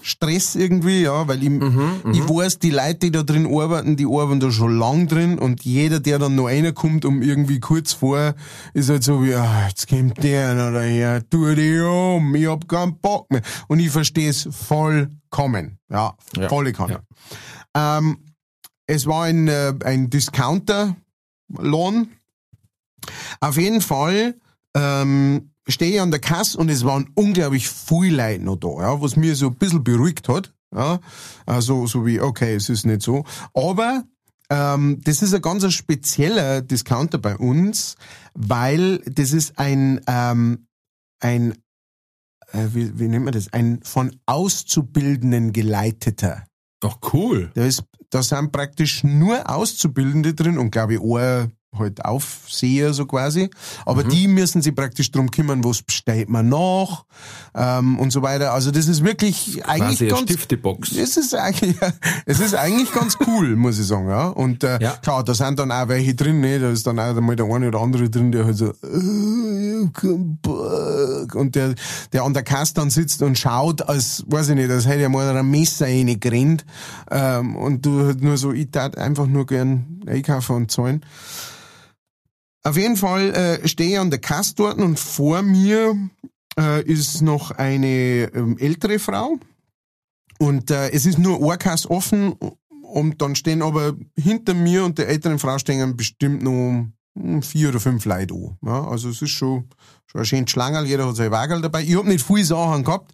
S2: Stress irgendwie, ja, weil ich,
S1: Mhm, mhm.
S2: ich weiß, die Leute, die da drin arbeiten, die arbeiten da schon lang drin und jeder, der dann noch reinkommt, um irgendwie kurz vor, ist halt so wie, ah, jetzt kommt der noch daher, tu dich um, ich hab keinen Bock mehr. Und ich verstehe es vollkommen, ja,
S1: Ja,
S2: volle Kanne. Ähm, es war ein, äh, ein Discounter-Lohn. Auf jeden Fall ähm, stehe ich an der Kasse und es waren unglaublich viele Leute noch da, ja, was mir so ein bisschen beruhigt hat. Ja, also so wie, okay, es ist nicht so. Aber ähm, das ist ein ganz spezieller Discounter bei uns, weil das ist ein, ähm, ein äh, wie, wie nennt man das? Ein von Auszubildenden geleiteter.
S1: Ach, cool.
S2: Da, ist, da sind praktisch nur Auszubildende drin und glaube ich auch halt Aufseher so quasi. Aber die müssen sich praktisch drum kümmern, was bestellt man nach ähm, und so weiter. Also das ist wirklich eigentlich
S1: Quasi
S2: ganz
S1: Stiftebox.
S2: es ist eigentlich, es ist eigentlich ganz cool, muss ich sagen, ja. Und äh,
S1: Ja.
S2: klar, da sind dann auch welche drin, ne? Da ist dann auch mal der eine oder andere drin, der halt so, äh, und der, der an der Kasse dann sitzt und schaut, als, weiß ich nicht, als hätte er mal ein Messer reingerannt. Ähm, und du halt nur so, ich tat einfach nur gern einkaufen und zahlen. Auf jeden Fall äh, stehe ich an der Kasse dort und vor mir äh, ist noch eine ähm, ältere Frau. Und äh, es ist nur eine Kasse offen und dann stehen aber hinter mir und der älteren Frau stehen bestimmt noch hm, vier oder fünf Leute an. Ja, also es ist schon, schon ein schönes Schlangerl, jeder hat sein Wagel dabei. Ich hab nicht viel Sachen gehabt.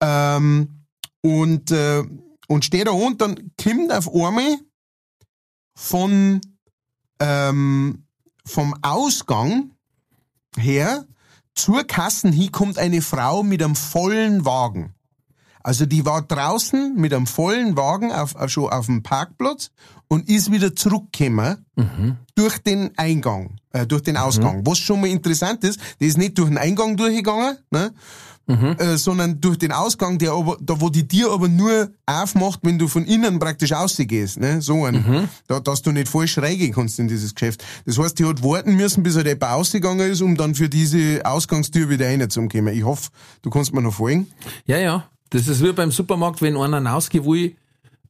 S2: Ähm, und, äh, und stehe da und dann kommt auf einmal von, ähm, vom Ausgang her zur Kassen hin kommt eine Frau mit einem vollen Wagen. Also die war draußen mit einem vollen Wagen auf, schon auf dem Parkplatz und ist wieder zurückgekommen durch den Eingang, äh, durch den Ausgang. Was schon mal interessant ist, die ist nicht durch den Eingang durchgegangen, ne? Äh, sondern durch den Ausgang, der aber, da wo die Tür aber nur aufmacht, wenn du von innen praktisch rausgehst, ne? So ein, da, dass du nicht falsch reingehen kannst in dieses Geschäft. Das heißt, die hat warten müssen, bis er der ausgegangen ist, um dann für diese Ausgangstür wieder reinzukommen. Ich hoffe, du kannst mir noch folgen.
S1: Ja, ja. Das ist wie beim Supermarkt, wenn einer rausgeht will,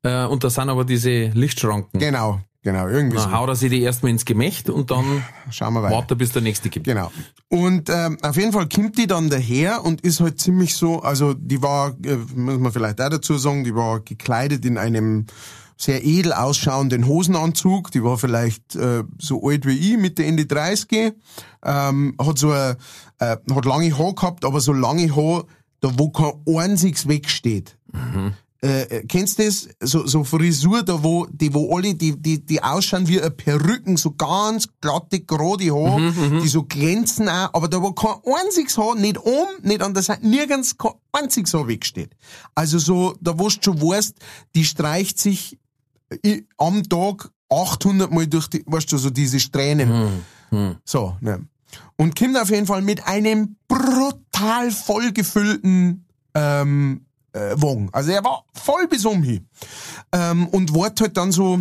S1: äh, und da sind aber diese Lichtschranken.
S2: Genau, genau, irgendwie so.
S1: Dann haut er sich die erstmal ins Gemächt und dann
S2: Schauen wir weiter.
S1: wartet er, bis der nächste gibt.
S2: Genau. Und ähm, auf jeden Fall kommt die dann daher und ist halt ziemlich so, also die war, äh, muss man vielleicht auch dazu sagen, die war gekleidet in einem sehr edel ausschauenden Hosenanzug. Die war vielleicht äh, so alt wie ich, Mitte Ende 30. Ähm, hat so ein, äh, hat lange Haar gehabt, aber so lange Haar, da wo kein einziges wegsteht. Äh, kennst du das? So, so Frisur, da wo, die, wo alle, die, die, die ausschauen wie Perücken, so ganz glatte, gerade Haar, die so glänzen auch, aber da wo kein einziges Haar, nicht oben, nicht an der Seite, nirgends kein einziges Haar wegsteht. Also so, da wo du schon weißt, die streicht sich i- am Tag 800 Mal durch die, weißt du, so diese Strähnen. So, ne. Und kommt auf jeden Fall mit einem brutal vollgefüllten ähm, äh, Wagen. Also er war voll bis umhin. Ähm, und wart halt dann so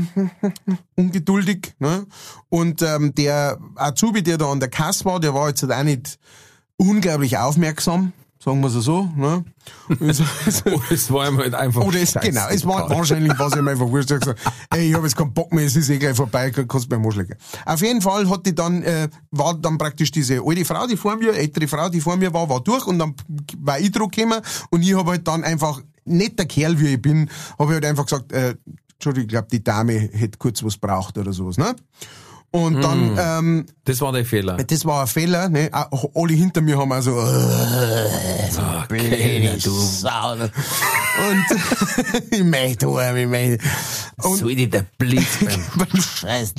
S2: ungeduldig. Ne? Und ähm, der Azubi, der da an der Kasse war, der war jetzt halt auch nicht unglaublich aufmerksam, sagen wir so. Ne? Und so-
S1: Oh, es war ihm halt einfach
S2: oder es,
S1: scheiße.
S2: genau, es war wahrscheinlich was ihm einfach wurscht. Er gesagt, ey, ich habe jetzt keinen Bock mehr, es ist eh gleich vorbei, kannst mir anschlagen. Auf jeden Fall hat die dann, äh, war dann praktisch diese alte Frau, die vor mir, ältere Frau, die vor mir war, war durch und dann war ich drauf gekommen und ich habe halt dann einfach, nicht der Kerl wie ich bin, habe ich halt einfach gesagt, äh, Entschuldigung, ich glaube, die Dame hätte kurz was braucht oder sowas, ne? Und dann, ähm,
S1: Das war der Fehler.
S2: das war ein Fehler, ne? Auch Alle hinter mir haben also, äh,
S1: Kellner, du.
S2: Sau. ne? Und ich möchte heim, ich möchte. Und
S1: dir der Blitz beim
S2: Scheiß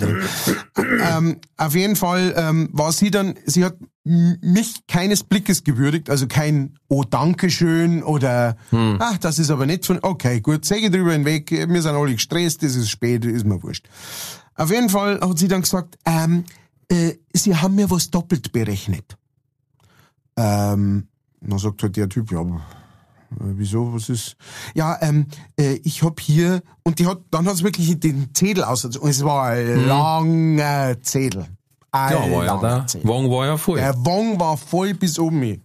S2: ähm, Auf jeden Fall ähm, war sie dann, sie hat mich keines Blickes gewürdigt, also kein Oh, Dankeschön oder ach, das ist aber nicht von, okay, gut, Säge drüber hinweg, wir sind alle gestresst, es ist spät, ist mir wurscht. Auf jeden Fall hat sie dann gesagt, ähm, äh, sie haben mir was doppelt berechnet. Ähm, dann sagt halt der Typ, ja, aber, äh, wieso, was ist? Ja, ähm, äh, ich hab hier, und die hat, dann hat sie wirklich den Zettel aus, und es war ein langer Zettel. Ein
S1: Ja, war ja da.
S2: Zettel.
S1: Wagen war ja voll.
S2: Der Wong war voll bis oben hin.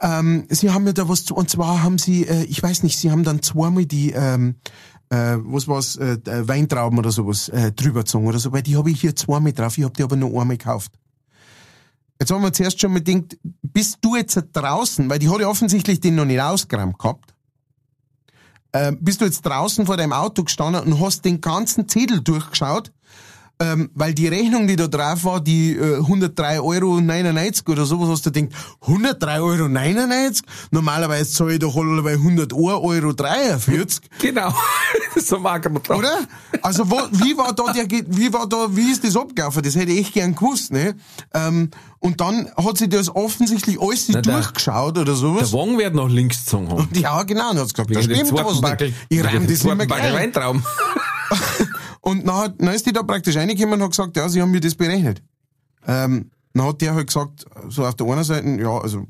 S2: Ähm, sie haben mir da was zu, und zwar haben sie, äh, ich weiß nicht, sie haben dann zweimal die, ähm, äh, was war's, äh, äh, Weintrauben oder sowas äh, drüber gezogen oder so, weil die habe ich hier zweimal drauf, ich habe die aber nur einmal gekauft. Jetzt haben wir zuerst schon mal gedacht, bist du jetzt draußen, weil die hat ja offensichtlich den noch nicht ausgeräumt gehabt, ähm, bist du jetzt draußen vor deinem Auto gestanden und hast den ganzen Zettel durchgeschaut, ähm, weil die Rechnung, die da drauf war, die äh, 103,99 Euro oder sowas, hast du gedacht, 103,99 Euro? Normalerweise zahle ich doch alle bei 101,43 Euro.
S1: Genau. so mag er drauf.
S2: Oder? Also wo, wie war da der, wie war da, wie ist das abgelaufen? Das hätte ich echt gern gewusst, ne? Ähm, und dann hat sie das offensichtlich alles
S1: der-
S2: durchgeschaut oder sowas.
S1: Der Wagen wird nach links gezogen haben.
S2: ja, genau, und hat gesagt,
S1: Wegen dem
S2: stimmt was nicht. Ich reim das nicht mehr gleich. Und dann, dann ist die da praktisch reingekommen und hat gesagt, ja, sie haben mir das berechnet. Ähm, dann hat der halt gesagt, so auf der einen Seite, ja, also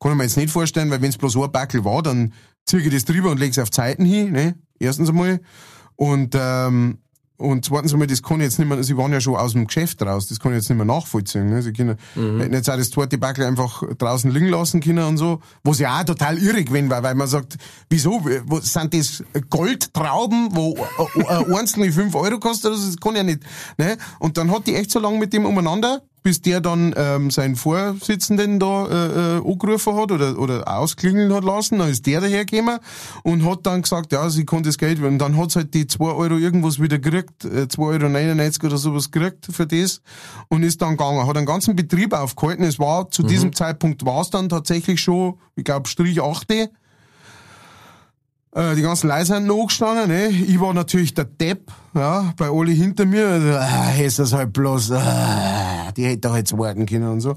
S2: kann ich mir jetzt nicht vorstellen, weil wenn es bloß ein Backel war, dann ziehe ich das drüber und lege es auf Zeiten hin, ne? Erstens einmal. Und, ähm, und zweitens einmal, das kann ich jetzt nicht mehr, sie waren ja schon aus dem Geschäft raus, das kann ich jetzt nicht mehr nachvollziehen. Ne? Sie können hätten jetzt auch das zweite Backel einfach draußen liegen lassen können und so, was ja auch total irrig gewesen war, weil man sagt, wieso, wo, sind das Goldtrauben, wo ein einzelne 5 Euro kostet, das kann ja nicht. Ne? Und dann hat die echt so lange mit dem umeinander, bis der dann ähm, seinen Vorsitzenden da äh, äh, angerufen hat oder, oder ausklingeln hat lassen, dann ist der dahergekommen und hat dann gesagt, ja, sie kann das Geld, und dann hat halt die 2 Euro irgendwas wieder gekriegt, äh, 2,99 Euro oder sowas gekriegt für das und ist dann gegangen, hat einen ganzen Betrieb aufgehalten, es war, zu diesem Zeitpunkt war es dann tatsächlich schon, ich glaube, Strich 8. Äh, die ganzen Leute sind noch gestanden, ne? Ich war natürlich der Depp, ja, bei alle hinter mir. Also, ah, ist das halt bloß, ah, die hätte doch jetzt warten können und so.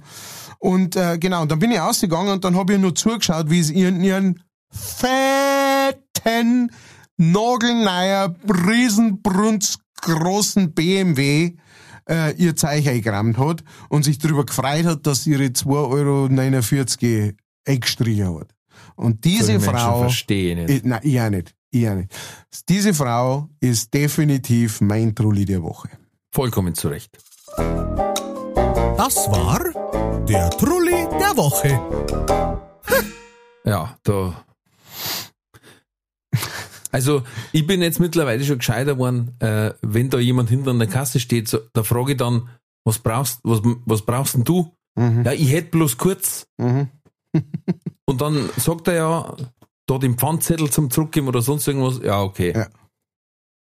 S2: Und äh, genau, und dann bin ich ausgegangen und dann habe ich nur zugeschaut, wie sie ihren, ihren fetten, nagelneuer, riesenbrunz großen BMW äh, ihr Zeichen eingerammt hat und sich darüber gefreut hat, dass ihre 2,49 Euro eingestrichen hat. Und diese
S1: ich Menschen
S2: Frau,
S1: verstehe ich nicht.
S2: ich, nein, ich auch nicht, ich auch nicht. Diese Frau ist definitiv mein Trulli der Woche.
S1: Vollkommen zurecht.
S4: Das war der Trulli der Woche.
S1: Ja, da. Also, ich bin jetzt mittlerweile schon gescheiter geworden, äh, wenn da jemand hinter an der Kasse steht, so, da frage ich dann, was brauchst, was, was brauchst denn du?
S2: Mhm.
S1: Ja, ich hätte bloß kurz.
S2: Mhm.
S1: Und dann sagt er ja, da den Pfandzettel zum Zurückgeben oder sonst irgendwas. Ja, okay.
S2: Ja.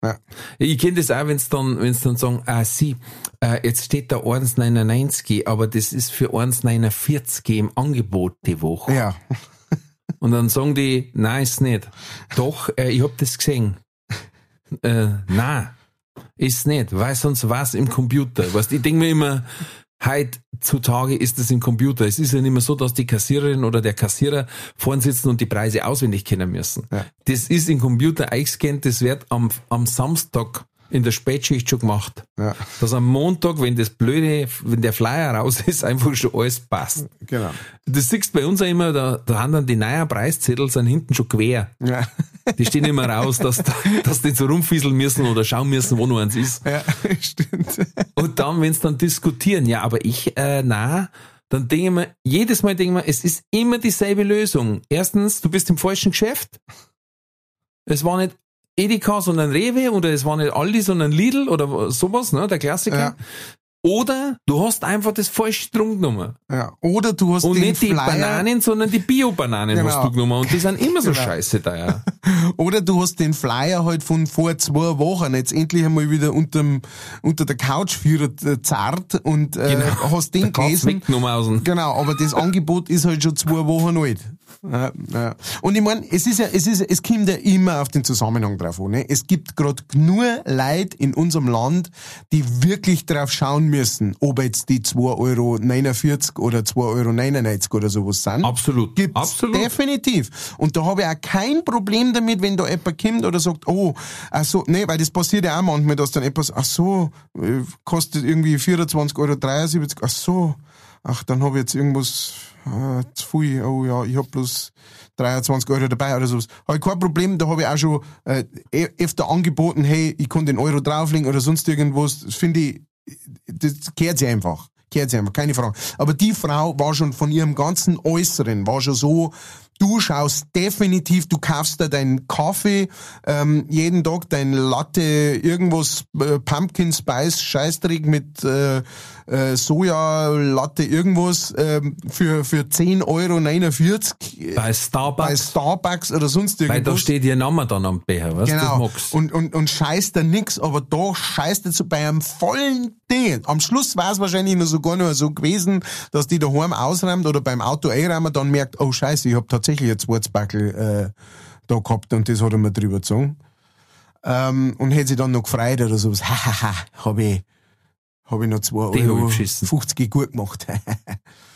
S2: Ja.
S1: Ich kenne das auch, wenn es dann, wenn's dann sagen, ah, sie, äh, jetzt steht da 1,99, aber das ist für 1,49 im Angebot die Woche.
S2: Ja,
S1: Und dann sagen die, nein, ist nicht. Doch, äh, ich hab das gesehen. Äh, nein, ist nicht, weil sonst war's im Computer. Weißt, ich denke mir immer, heutzutage ist es im Computer. Es ist ja nicht mehr so, dass die Kassiererin oder der Kassierer vorn sitzen und die Preise auswendig kennen müssen.
S2: Ja.
S1: Das ist im Computer eingescannt, das wird am, am Samstag in der Spätschicht schon gemacht.
S2: ja,
S1: Dass am Montag, wenn das blöde, wenn der Flyer raus ist, einfach schon alles passt.
S2: genau.
S1: Das siehst bei uns auch immer, da, da haben dann die neuen Preiszettel sind hinten schon quer.
S2: Ja,
S1: Die stehen immer raus, dass, da- dass die so rumfieseln müssen oder schauen müssen, wo noch eins ist.
S2: ja stimmt.
S1: Und dann, wenn sie dann diskutieren, ja, aber ich, äh, na, dann denke ich mir, jedes Mal denke ich mir, es ist immer dieselbe Lösung. Erstens, du bist im falschen Geschäft. Es war nicht Edeka, sondern Rewe oder es war nicht Aldi, sondern Lidl oder sowas, ne, der Klassiker.
S2: Ja.
S1: Oder du hast einfach das falsche Trunk genommen.
S2: Ja. Oder du hast
S1: Und
S2: den
S1: nicht die
S2: Flyer,
S1: Bananen, sondern die Bio-Bananen
S2: Genau.
S1: hast du genommen. Und die sind immer so
S2: Genau.
S1: scheiße teuer.
S2: oder du hast den Flyer halt von vor zwei Wochen jetzt endlich einmal wieder unterm, unter der Couch für zart und äh, hast den
S1: Der
S2: gelesen. Genau, aber das Angebot ist halt schon zwei Wochen alt. Ja, ja. Und ich meine, es ist ja, es ist, es kommt ja immer auf den Zusammenhang drauf an. Ne? Es gibt gerade nur Leute in unserem Land, die wirklich drauf schauen müssen, ob jetzt die 2,49 Euro oder 2,99 Euro oder sowas sind.
S1: Absolut.
S2: Gibt's
S1: Absolut.
S2: definitiv. Und da habe ich auch kein Problem damit, wenn da jemand kommt oder sagt, oh, ach so, nee, weil das passiert ja auch manchmal, dass dann etwas, ach so, äh, kostet irgendwie 24,73 Euro, ach so, ach, dann habe ich jetzt irgendwas äh, zu viel, oh ja, ich habe bloß 23 Euro dabei oder sowas. Habe ich kein Problem, da habe ich auch schon äh, eh- öfter angeboten, hey, ich kann den Euro drauflegen oder sonst irgendwas. Das finde ich, das gehört sich einfach. Gehört sich einfach, keine Frage. Aber die Frau war schon von ihrem ganzen Äußeren, war schon so, du schaust definitiv, du kaufst da deinen Kaffee, ähm, jeden Tag dein Latte, irgendwas, äh, Pumpkin Spice, Scheißdreck mit äh, äh, Soja, Latte, irgendwas, ähm, für, für 10,49 Euro
S1: Bei Starbucks.
S2: bei Starbucks oder sonst irgendwas.
S1: weil da steht ihr Name dann am Becher, weißt du? Das
S2: Genau.
S1: magst du.
S2: Und, und, und scheißt da nix, aber da scheißt jetzt so bei einem vollen Ding. Am Schluss war es wahrscheinlich nur sogar nur so gewesen, dass die daheim ausräumt oder beim Auto einräumen dann merkt, oh scheiße, ich hab tatsächlich ein Schwarzbackel äh, da gehabt und das hat er mir drüber gezogen. Ähm, und hätte sich dann noch gefreut oder sowas. Hahaha, hab ich, hab ich noch 2
S1: Die ich
S2: Euro
S1: geschissen.
S2: 50 gut gemacht.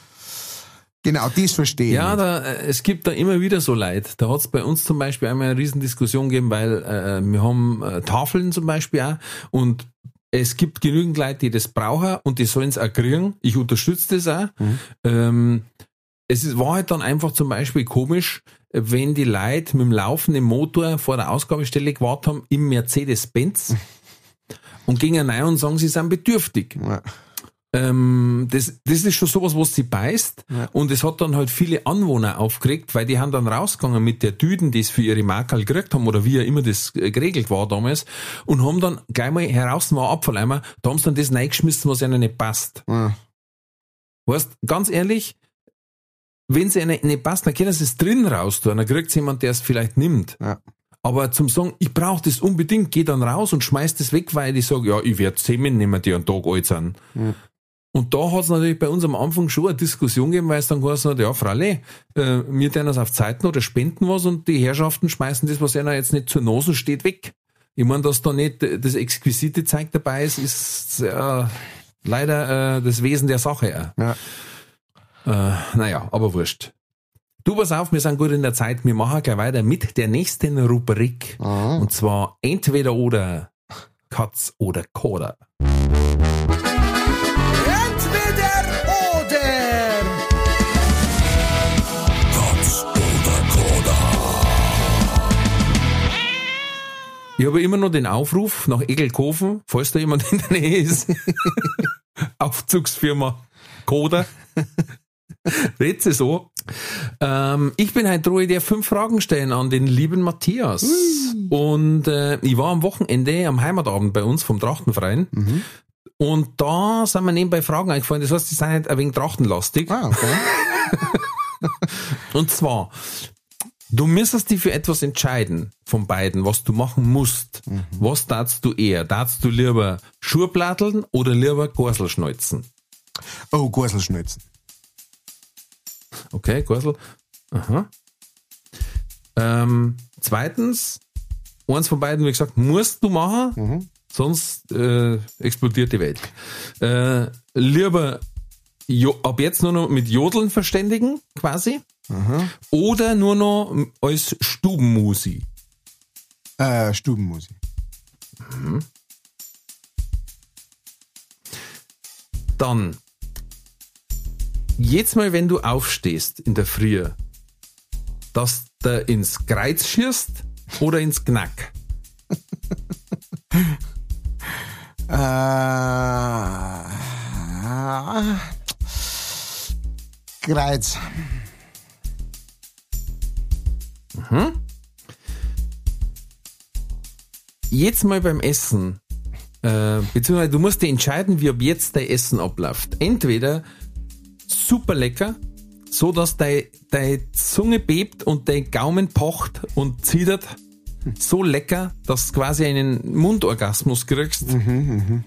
S2: genau, das verstehe ich.
S1: Ja,
S2: nicht.
S1: da, äh, es gibt da immer wieder so Leid. Da hat es bei uns zum Beispiel einmal eine Riesendiskussion gegeben, weil äh, wir haben äh, Tafeln zum Beispiel auch und es gibt genügend Leute, die das brauchen und die sollen es auch kriegen. Ich unterstütze das auch. Ähm, es war halt dann einfach zum Beispiel komisch, wenn die Leute mit dem laufenden Motor vor der Ausgabestelle gewartet haben im Mercedes-Benz und gingen rein und sagen, sie sind bedürftig.
S2: Ja.
S1: Ähm, das, das ist schon sowas, was sie beißt. Und es hat dann halt viele Anwohner aufgeregt, weil die haben dann rausgegangen mit der Düden, die es für ihre Markel gekriegt haben oder wie auch immer das äh, geregelt war damals und haben dann gleich mal heraus war Abfalleimer, da haben sie dann das reingeschmissen, was ihnen nicht passt.
S2: Ja.
S1: Weißt, ganz ehrlich, wenn sie ihnen nicht passt, dann können sie es drin raus tun, dann kriegt jemand, der es vielleicht nimmt.
S2: Ja.
S1: Aber zum sagen, ich brauche das unbedingt, geh dann raus und schmeiß das weg, weil ich sage, ja, ich werde zehn nehmen, die einen Tag alt sind. Und da hat es natürlich bei uns am Anfang schon eine Diskussion gegeben, weil es dann geheißen hat, ja, Fralle, äh, wir tun das auf Zeiten oder spenden was und die Herrschaften schmeißen das, was ihnen jetzt nicht zur Nase steht, weg. Ich meine, dass da nicht das exquisite Zeug dabei ist, ist äh, leider äh, das Wesen der Sache.
S2: Ja.
S1: Äh, naja, aber wurscht. Du, pass auf, wir sind gut in der Zeit. Wir machen gleich weiter mit der nächsten Rubrik.
S2: Ah.
S1: Und zwar entweder oder Katz oder Koda.
S4: Entweder oder Katz oder Koda.
S1: Ich habe immer noch den Aufruf nach Egelkofen, falls da jemand in der Nähe ist. Aufzugsfirma Koda. Rätsel so. Ähm, ich bin heute Ruhe, der fünf Fragen stellen an den lieben Matthias. Und äh, ich war am Wochenende am Heimatabend bei uns vom Trachtenverein.
S2: Mhm.
S1: Und da sind mir nebenbei Fragen eingefallen. Das heißt, die sind halt ein wenig trachtenlastig.
S2: Ah, okay.
S1: Und zwar, du müsstest dich für etwas entscheiden von beiden, was du machen musst. Was darfst du eher? Darfst du lieber Schuhplatteln oder lieber Gorselschneuzen?
S2: Oh, Gorselschnitzen.
S1: Okay, Gorsel. Aha. Ähm, zweitens, eins von beiden, wie gesagt, musst du machen, sonst äh, explodiert die Welt. Äh, lieber jo ab jetzt nur noch mit Jodeln verständigen, quasi. Oder nur noch als Stubenmusi.
S2: Äh, Stubenmusik.
S1: Dann, jetzt mal, wenn du aufstehst in der Früh, dass du ins Kreuz schierst oder ins Knack.
S2: Äh, Kreuz.
S1: Jetzt mal beim Essen, äh, beziehungsweise du musst dir entscheiden, wie ab jetzt dein Essen abläuft. Entweder super lecker, so dass deine deine Zunge bebt und dein Gaumen pocht und zittert. So lecker, dass du quasi einen Mundorgasmus kriegst.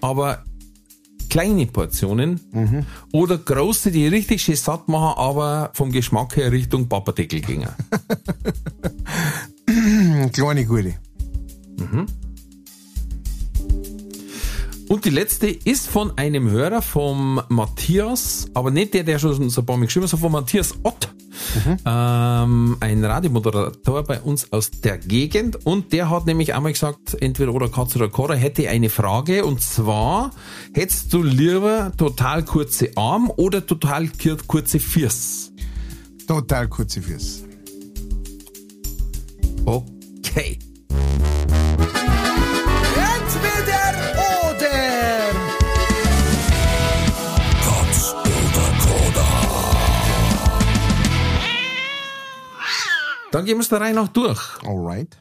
S1: Aber kleine Portionen oder große, die richtig schön satt machen, aber vom Geschmack her Richtung Papadeckel gingen.
S2: Kleine gute.
S1: Und die letzte ist von einem Hörer vom Matthias, aber nicht der, der schon so ein paar Mal geschrieben hat, sondern von Matthias Ott. Ähm, ein Radiomoderator bei uns aus der Gegend und der hat nämlich einmal gesagt, entweder oder Katze oder Kora hätte eine Frage und zwar, hättest du lieber total kurze Arm oder total kur- kurze Füße?
S2: Total kurze Füße.
S1: Okay. Dann gehen wir es der Reihe nach durch.
S2: Alright.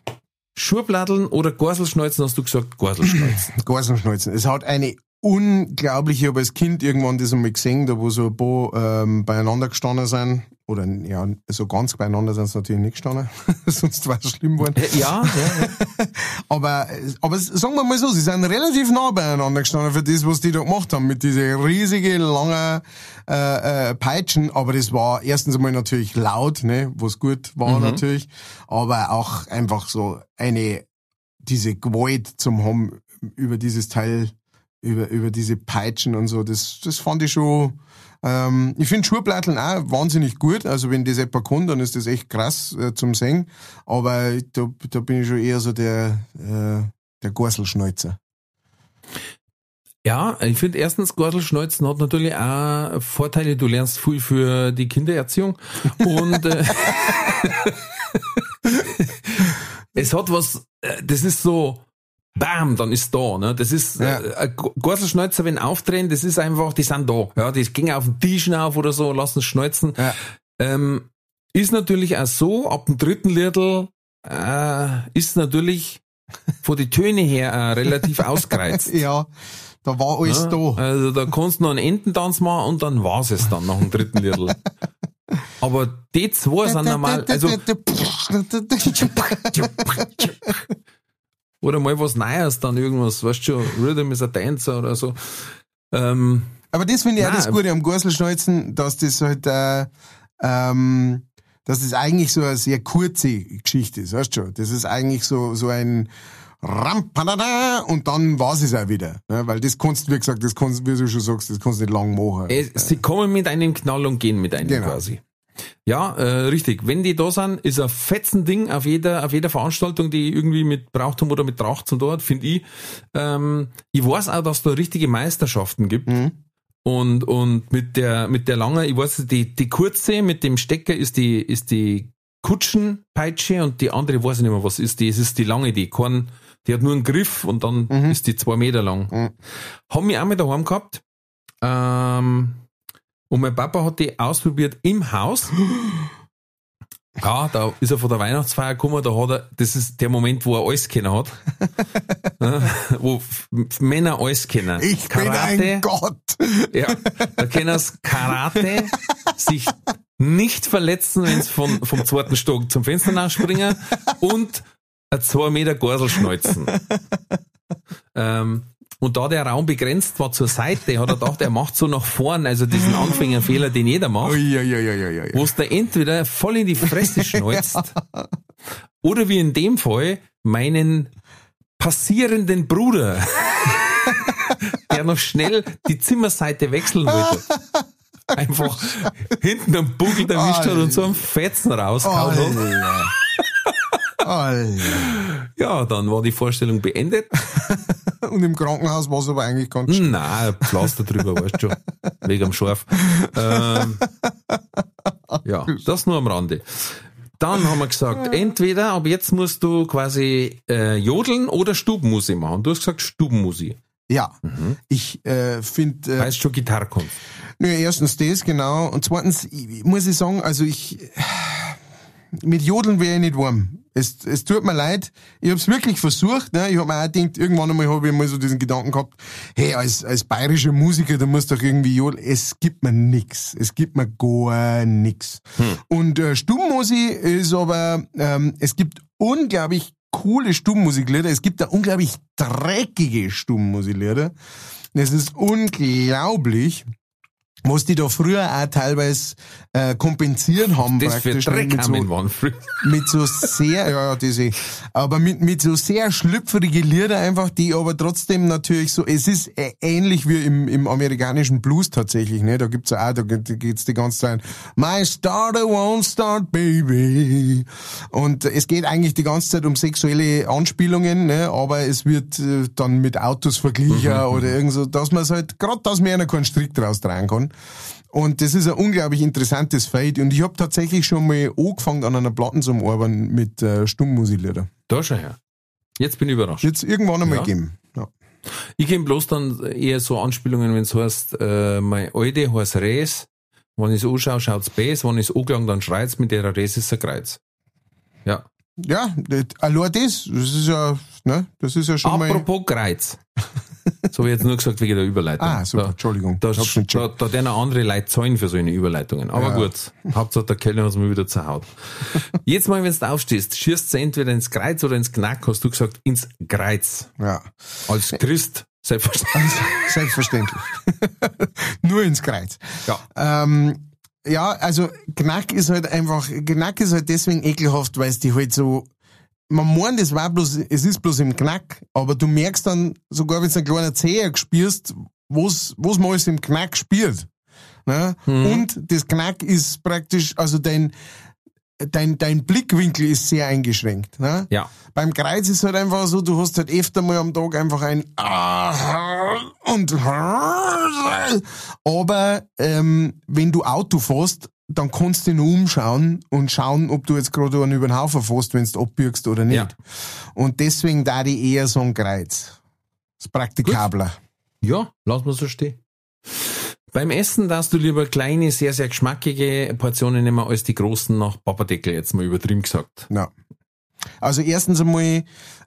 S1: Schuhbladeln oder Gorselschneuzen, hast du gesagt, Gorselschneuzen.
S2: Gorsenschneuzen. Es hat eine unglaubliche, ich habe als Kind irgendwann das einmal gesehen, da wo so ein paar ähm, beieinander gestanden sind. Oder ja, so ganz beieinander sind sie natürlich nicht gestanden, sonst wäre es schlimm geworden.
S1: ja, ja, ja.
S2: Aber, aber sagen wir mal so, sie sind relativ nah beieinander gestanden für das, was die da gemacht haben, mit diese riesige, lange äh, äh, Peitschen. Aber das war erstens einmal natürlich laut, ne, was gut war natürlich, aber auch einfach so eine, diese Gewalt zum haben über dieses Teil, über, über diese Peitschen und so, das, das fand ich schon, ähm, ich finde Schuhplatteln auch wahnsinnig gut. Also wenn das jemand kann, dann ist das echt krass äh, zum Singen. Aber da, da bin ich schon eher so der, äh, der Gorselschneuzer.
S1: Ja, ich finde erstens, Gordelschneuzen hat natürlich auch Vorteile. Du lernst viel für die Kindererziehung und äh, es hat was, äh, das ist so, bam, dann ist da, ne? Das ist,
S2: Ja.
S1: äh, ein Gorselschneuzer, wenn aufdrehen, das ist einfach, die sind da. Ja, die gehen auf den Tisch auf oder so, lassen schneuzen.
S2: Ja.
S1: Ähm, ist natürlich auch so, ab dem dritten Liedl äh, ist natürlich von die Töne her äh, relativ ausgereizt.
S2: Ja, da war alles
S1: Ja,
S2: da.
S1: Also da kannst du noch einen Ententanz machen und dann war's es dann nach dem dritten Liedl. Aber die zwei sind normal, also oder mal was Neues dann irgendwas, weißt du schon, Rhythm is a Dancer oder so. Ähm,
S2: Aber das finde ich auch
S1: Nein.
S2: das Gute am Gorselschneuzen, dass das halt, äh, ähm, dass das eigentlich so eine sehr kurze Geschichte ist, weißt du schon? Das ist eigentlich so, so ein Rampadada und dann war's es auch wieder. Ne? Weil das kannst du, wie gesagt, das kannst, wie du schon sagst, das kannst du nicht lang machen.
S1: es, sie kommen mit einem Knall und gehen mit einem
S2: Genau.
S1: quasi. Ja, äh, richtig. Wenn die da sind, ist ein fetzen Ding auf jeder, auf jeder Veranstaltung, die irgendwie mit Brauchtum oder mit Tracht zum dort, finde ich. Ähm, ich weiß auch, dass da richtige Meisterschaften gibt. Und, und mit der, mit der langen, ich weiß, die, die kurze mit dem Stecker ist die, ist die Kutschenpeitsche und die andere weiß ich nicht mehr, was ist die. Es ist die lange, die keinen Die hat nur einen Griff und dann ist die zwei Meter lang.
S2: Mhm.
S1: Haben wir auch mal daheim gehabt. Ähm, und mein Papa hat die ausprobiert im Haus. Ja, da ist er von der Weihnachtsfeier gekommen, da hat er, das ist der Moment, wo er alles kennen hat. Ja, wo Männer alles kennen.
S2: Ich bin ein Gott.
S1: Ja, da können sie Karate, sich nicht verletzen, wenn sie von, vom zweiten Stock zum Fenster nachspringen und ein zwei Meter Gorsel schneuzen. Ähm, und da der Raum begrenzt war zur Seite, hat er gedacht, er macht so nach vorn, also diesen Anfängerfehler, den jeder macht, wo es da entweder voll in die Fresse schneuzt oder wie in dem Fall meinen passierenden Bruder, der noch schnell die Zimmerseite wechseln wollte. Einfach hinten am Bugel erwischt hat und so einen Fetzen rausgehauen hat. Ja, dann war die Vorstellung beendet.
S2: Und im Krankenhaus war es aber eigentlich ganz
S1: Nein, ein Pflaster drüber, weißt du schon. Wegen am Scharf. Ähm, ja, das nur am Rande. Dann haben wir gesagt, entweder ab jetzt musst du quasi äh, jodeln oder Stubenmusik machen. Du hast gesagt Stubenmusik.
S2: Ja,
S1: Mhm.
S2: ich äh, finde, äh,
S1: Heißt schon Gitarrenkunst.
S2: nö, erstens das, genau. Und zweitens ich, muss ich sagen, also ich, mit Jodeln wäre ich nicht warm. Es, es tut mir leid. Ich habe es wirklich versucht. Ne? Ich habe mir auch gedacht, irgendwann einmal habe ich mal so diesen Gedanken gehabt, hey, als, als bayerischer Musiker, da musst du doch irgendwie jodeln. Es gibt mir nix. Es gibt mir gar nix. Und äh, Stubenmusik ist aber, ähm, es gibt unglaublich coole Stubenmusiklieder. Es gibt da unglaublich dreckige Stubenmusiklieder. Es ist unglaublich, was die da früher auch teilweise äh, kompensieren haben.
S1: Das für
S2: praktisch, ne,
S1: Dreck
S2: mit so, mit so sehr, ja, ja, das eh. aber mit, mit so sehr schlüpfrige Lieder einfach, die aber trotzdem natürlich so, es ist ähnlich wie im, im amerikanischen Blues tatsächlich, ne, da gibt's ja auch, da geht- da geht's die ganze Zeit, my starter won't start, baby. Und es geht eigentlich die ganze Zeit um sexuelle Anspielungen, ne, aber es wird äh, dann mit Autos verglichen oder irgend so, dass man es halt, gerade dass man einer keinen Strick draus tragen kann. Und das ist ein unglaublich interessantes Feld. Und ich habe tatsächlich schon mal angefangen an einer Platten zum Arbeiten mit äh, Stummmusiklieder.
S1: Da schon her. Jetzt bin ich überrascht.
S2: Jetzt irgendwann einmal
S1: Ja.
S2: geben. Ja.
S1: Ich kenne bloß dann eher so Anspielungen, wenn es heißt, äh, mein Alte heißt Res, wenn ich es anschaue, schaut's Bass, wenn ich es angelangt, dann schreit's, mit der Res ist ein Kreuz. Ja.
S2: Ja, allein das, das ist ja, ne, das ist ja schon mal.
S1: Apropos Kreuz. So habe ich jetzt nur gesagt wegen der Überleitung.
S2: Ah, super,
S1: Da,
S2: Entschuldigung.
S1: da, da, da noch andere Leute zahlen für solche Überleitungen. Aber
S2: Ja.
S1: gut, Hauptsache der Kellner hat es mir wieder zerhaut. Jetzt mal, wenn du aufstehst, schießt du entweder ins Kreuz oder ins Knack, hast du gesagt, ins Kreuz.
S2: Ja,
S1: Als Christ, selbstverständlich.
S2: selbstverständlich. Nur ins Kreuz.
S1: Ja.
S2: Ähm, ja, also Knack ist halt einfach, Knack ist halt deswegen ekelhaft, weil es die halt so, man meint, es war bloß, es ist bloß im Knack, aber du merkst dann, sogar wenn du einen kleinen Zeher spürst, was, was man alles im Knack spürt. Ne? Und das Knack ist praktisch, also dein, dein, dein Blickwinkel ist sehr eingeschränkt. Ne?
S1: Ja.
S2: Beim Kreuz ist halt einfach so, du hast halt öfter mal am Tag einfach ein und aber ähm, wenn du Auto fährst, dann kannst du nur umschauen und schauen, ob du jetzt gerade einen über den Haufen fährst, wenn du abbiegst oder nicht.
S1: Ja.
S2: Und deswegen da die eher so ein Kreuz. Das ist praktikabler.
S1: Ja, lass mal so stehen. Beim Essen darfst du lieber kleine, sehr, sehr geschmackige Portionen nehmen als die großen nach Papadeckel, jetzt mal übertrieben gesagt.
S2: Ja. Also erstens einmal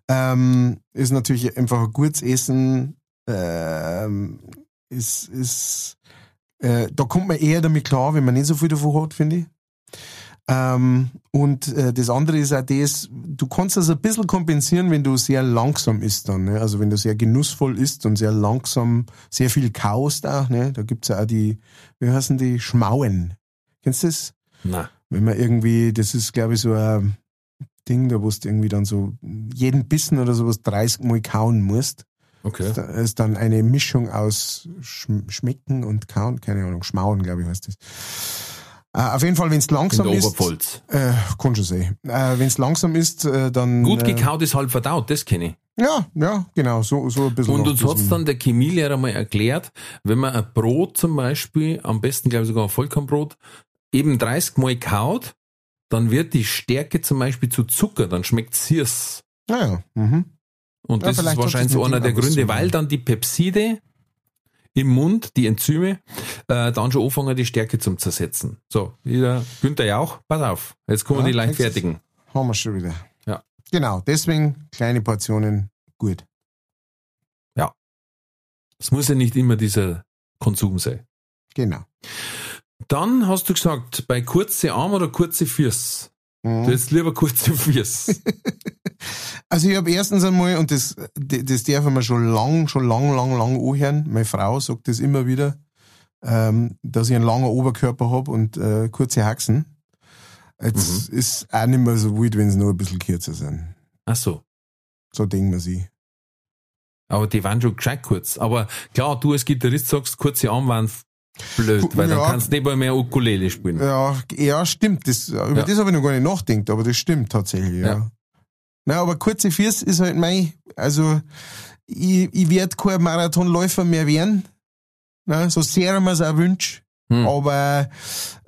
S2: ähm, ist natürlich einfach ein gutes Essen, ähm, ist, ist äh, da kommt man eher damit klar, wenn man nicht so viel davon hat, finde ich. Ähm, und äh, das andere ist auch das, du kannst das ein bisschen kompensieren, wenn du sehr langsam isst dann. Ne? Also wenn du sehr genussvoll isst und sehr langsam, sehr viel kaust auch. Ne? Da gibt's ja auch die, wie heißen die, Schmauen. Kennst du das?
S1: Na,
S2: Wenn man irgendwie, das ist glaube ich so ein Ding, da wo du irgendwie dann so jeden Bissen oder sowas 30 Mal kauen musst.
S1: Okay.
S2: Da ist dann eine Mischung aus Schm Schmecken und Kauen, keine Ahnung, Schmauen, glaube ich, heißt das. Äh, auf jeden Fall, wenn es langsam ist,
S1: Oberpfalz.
S2: äh, kann schon sein. Äh, wenn es langsam ist, äh, dann
S1: Gut
S2: äh,
S1: gekaut ist halb verdaut, das kenne ich.
S2: Ja, ja, genau, so so ein bisschen.
S1: Und uns hat's dann der Chemielehrer mal erklärt, wenn man ein Brot zum Beispiel, am besten glaube ich sogar ein Vollkornbrot, eben 30 Mal kaut, dann wird die Stärke zum Beispiel zu Zucker, dann schmeckt süß.
S2: Ja, ja. Mhm.
S1: Und
S2: Ja,
S1: das ist wahrscheinlich
S2: mit
S1: einer der Gründe, weil dann die Pepside im Mund, die Enzyme, äh, dann schon anfangen, die Stärke zum zersetzen. So, wieder Günther Jauch, pass auf, jetzt kommen
S2: Ja,
S1: die leicht
S2: jetzt ist-
S1: fertigen.
S2: Haben wir schon wieder.
S1: Ja.
S2: Genau, deswegen kleine Portionen gut.
S1: Es muss ja nicht immer dieser Konsum sein.
S2: Genau.
S1: Dann hast du gesagt, bei kurze Arm oder kurze Füße?
S2: Mhm.
S1: Hättest lieber kurze Füße.
S2: Also ich habe erstens einmal, und das, das darf man schon lang, schon lang, lang, lang anhören, meine Frau sagt das immer wieder, ähm, dass ich einen langen Oberkörper habe und äh, kurze Haxen. Jetzt
S1: Mhm.
S2: ist auch nicht mehr so wild, wenn sie nur ein bisschen kürzer sind.
S1: Ach so.
S2: So denken wir sie.
S1: Aber die waren schon gescheit kurz. Aber klar, du als Gitarrist sagst, kurze Arme waren blöd, weil dann
S2: Ja.
S1: kannst du nicht mal mehr Ukulele spielen.
S2: Ja, ja stimmt. Das, über
S1: Ja.
S2: das habe ich noch gar nicht nachgedacht, aber das stimmt tatsächlich, ja.
S1: Ja.
S2: Na, aber kurze Füße ist halt mein, also ich, ich werde kein Marathonläufer mehr werden, na, so sehr man es auch wünscht,
S1: Hm.
S2: aber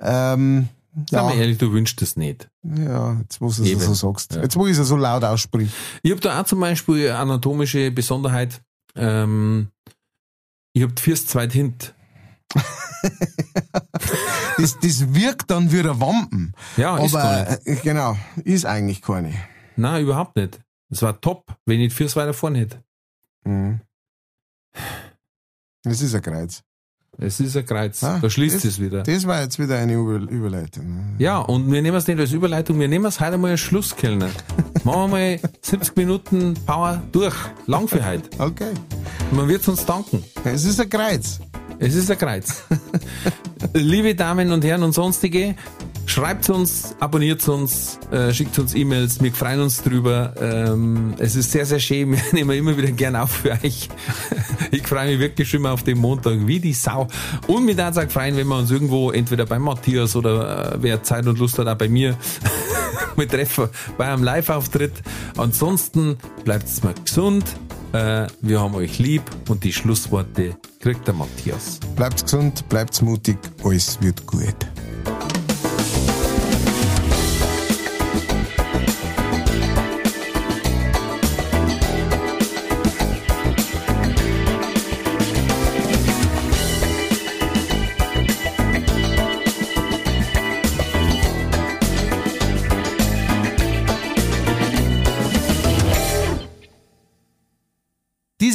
S2: ähm,
S1: Sag
S2: ja,
S1: mal ehrlich, du wünschst es nicht.
S2: ja, jetzt wo du es so sagst,
S1: Ja.
S2: jetzt wo ich es so laut aussprich.
S1: Ich habe da auch zum Beispiel eine anatomische Besonderheit. Ähm, ich habe die Füße zu weit hint.
S2: Das, das wirkt dann wie ein Wampen,
S1: Ja, ist gar
S2: aber
S1: nicht.
S2: äh, genau, ist eigentlich keine.
S1: Nein, überhaupt nicht. Es war top, wenn ich Füße weiter vorne hätte.
S2: Mhm. Das ist ein Kreuz.
S1: Es ist ein Kreuz.
S2: Ah,
S1: da schließt
S2: das-
S1: es wieder.
S2: Das war jetzt wieder eine Über Überleitung. ne?
S1: Ja, und wir nehmen es nicht als Überleitung, wir nehmen es heute mal als Schlusskellner. Machen wir mal 70 Minuten Power durch. Lang für heute.
S2: Okay.
S1: Man wird uns danken.
S2: Es ist ein Kreuz.
S1: Es ist ein Kreuz. Liebe Damen und Herren und sonstige, schreibt uns, abonniert uns, äh, schickt uns E-Mails, wir freuen uns drüber. Ähm, es ist sehr, sehr schön, wir nehmen immer wieder gern auf für euch. Ich freue mich wirklich schon mal auf den Montag, wie die Sau. Und mir darf auch freuen, wenn wir uns irgendwo, entweder bei Matthias oder äh, wer Zeit und Lust hat, auch bei mir, mit treffen bei einem Live-Auftritt. Ansonsten bleibt mal gesund. Äh, wir haben euch lieb und die Schlussworte kriegt der Matthias.
S2: Bleibt gesund, bleibt mutig, alles wird gut.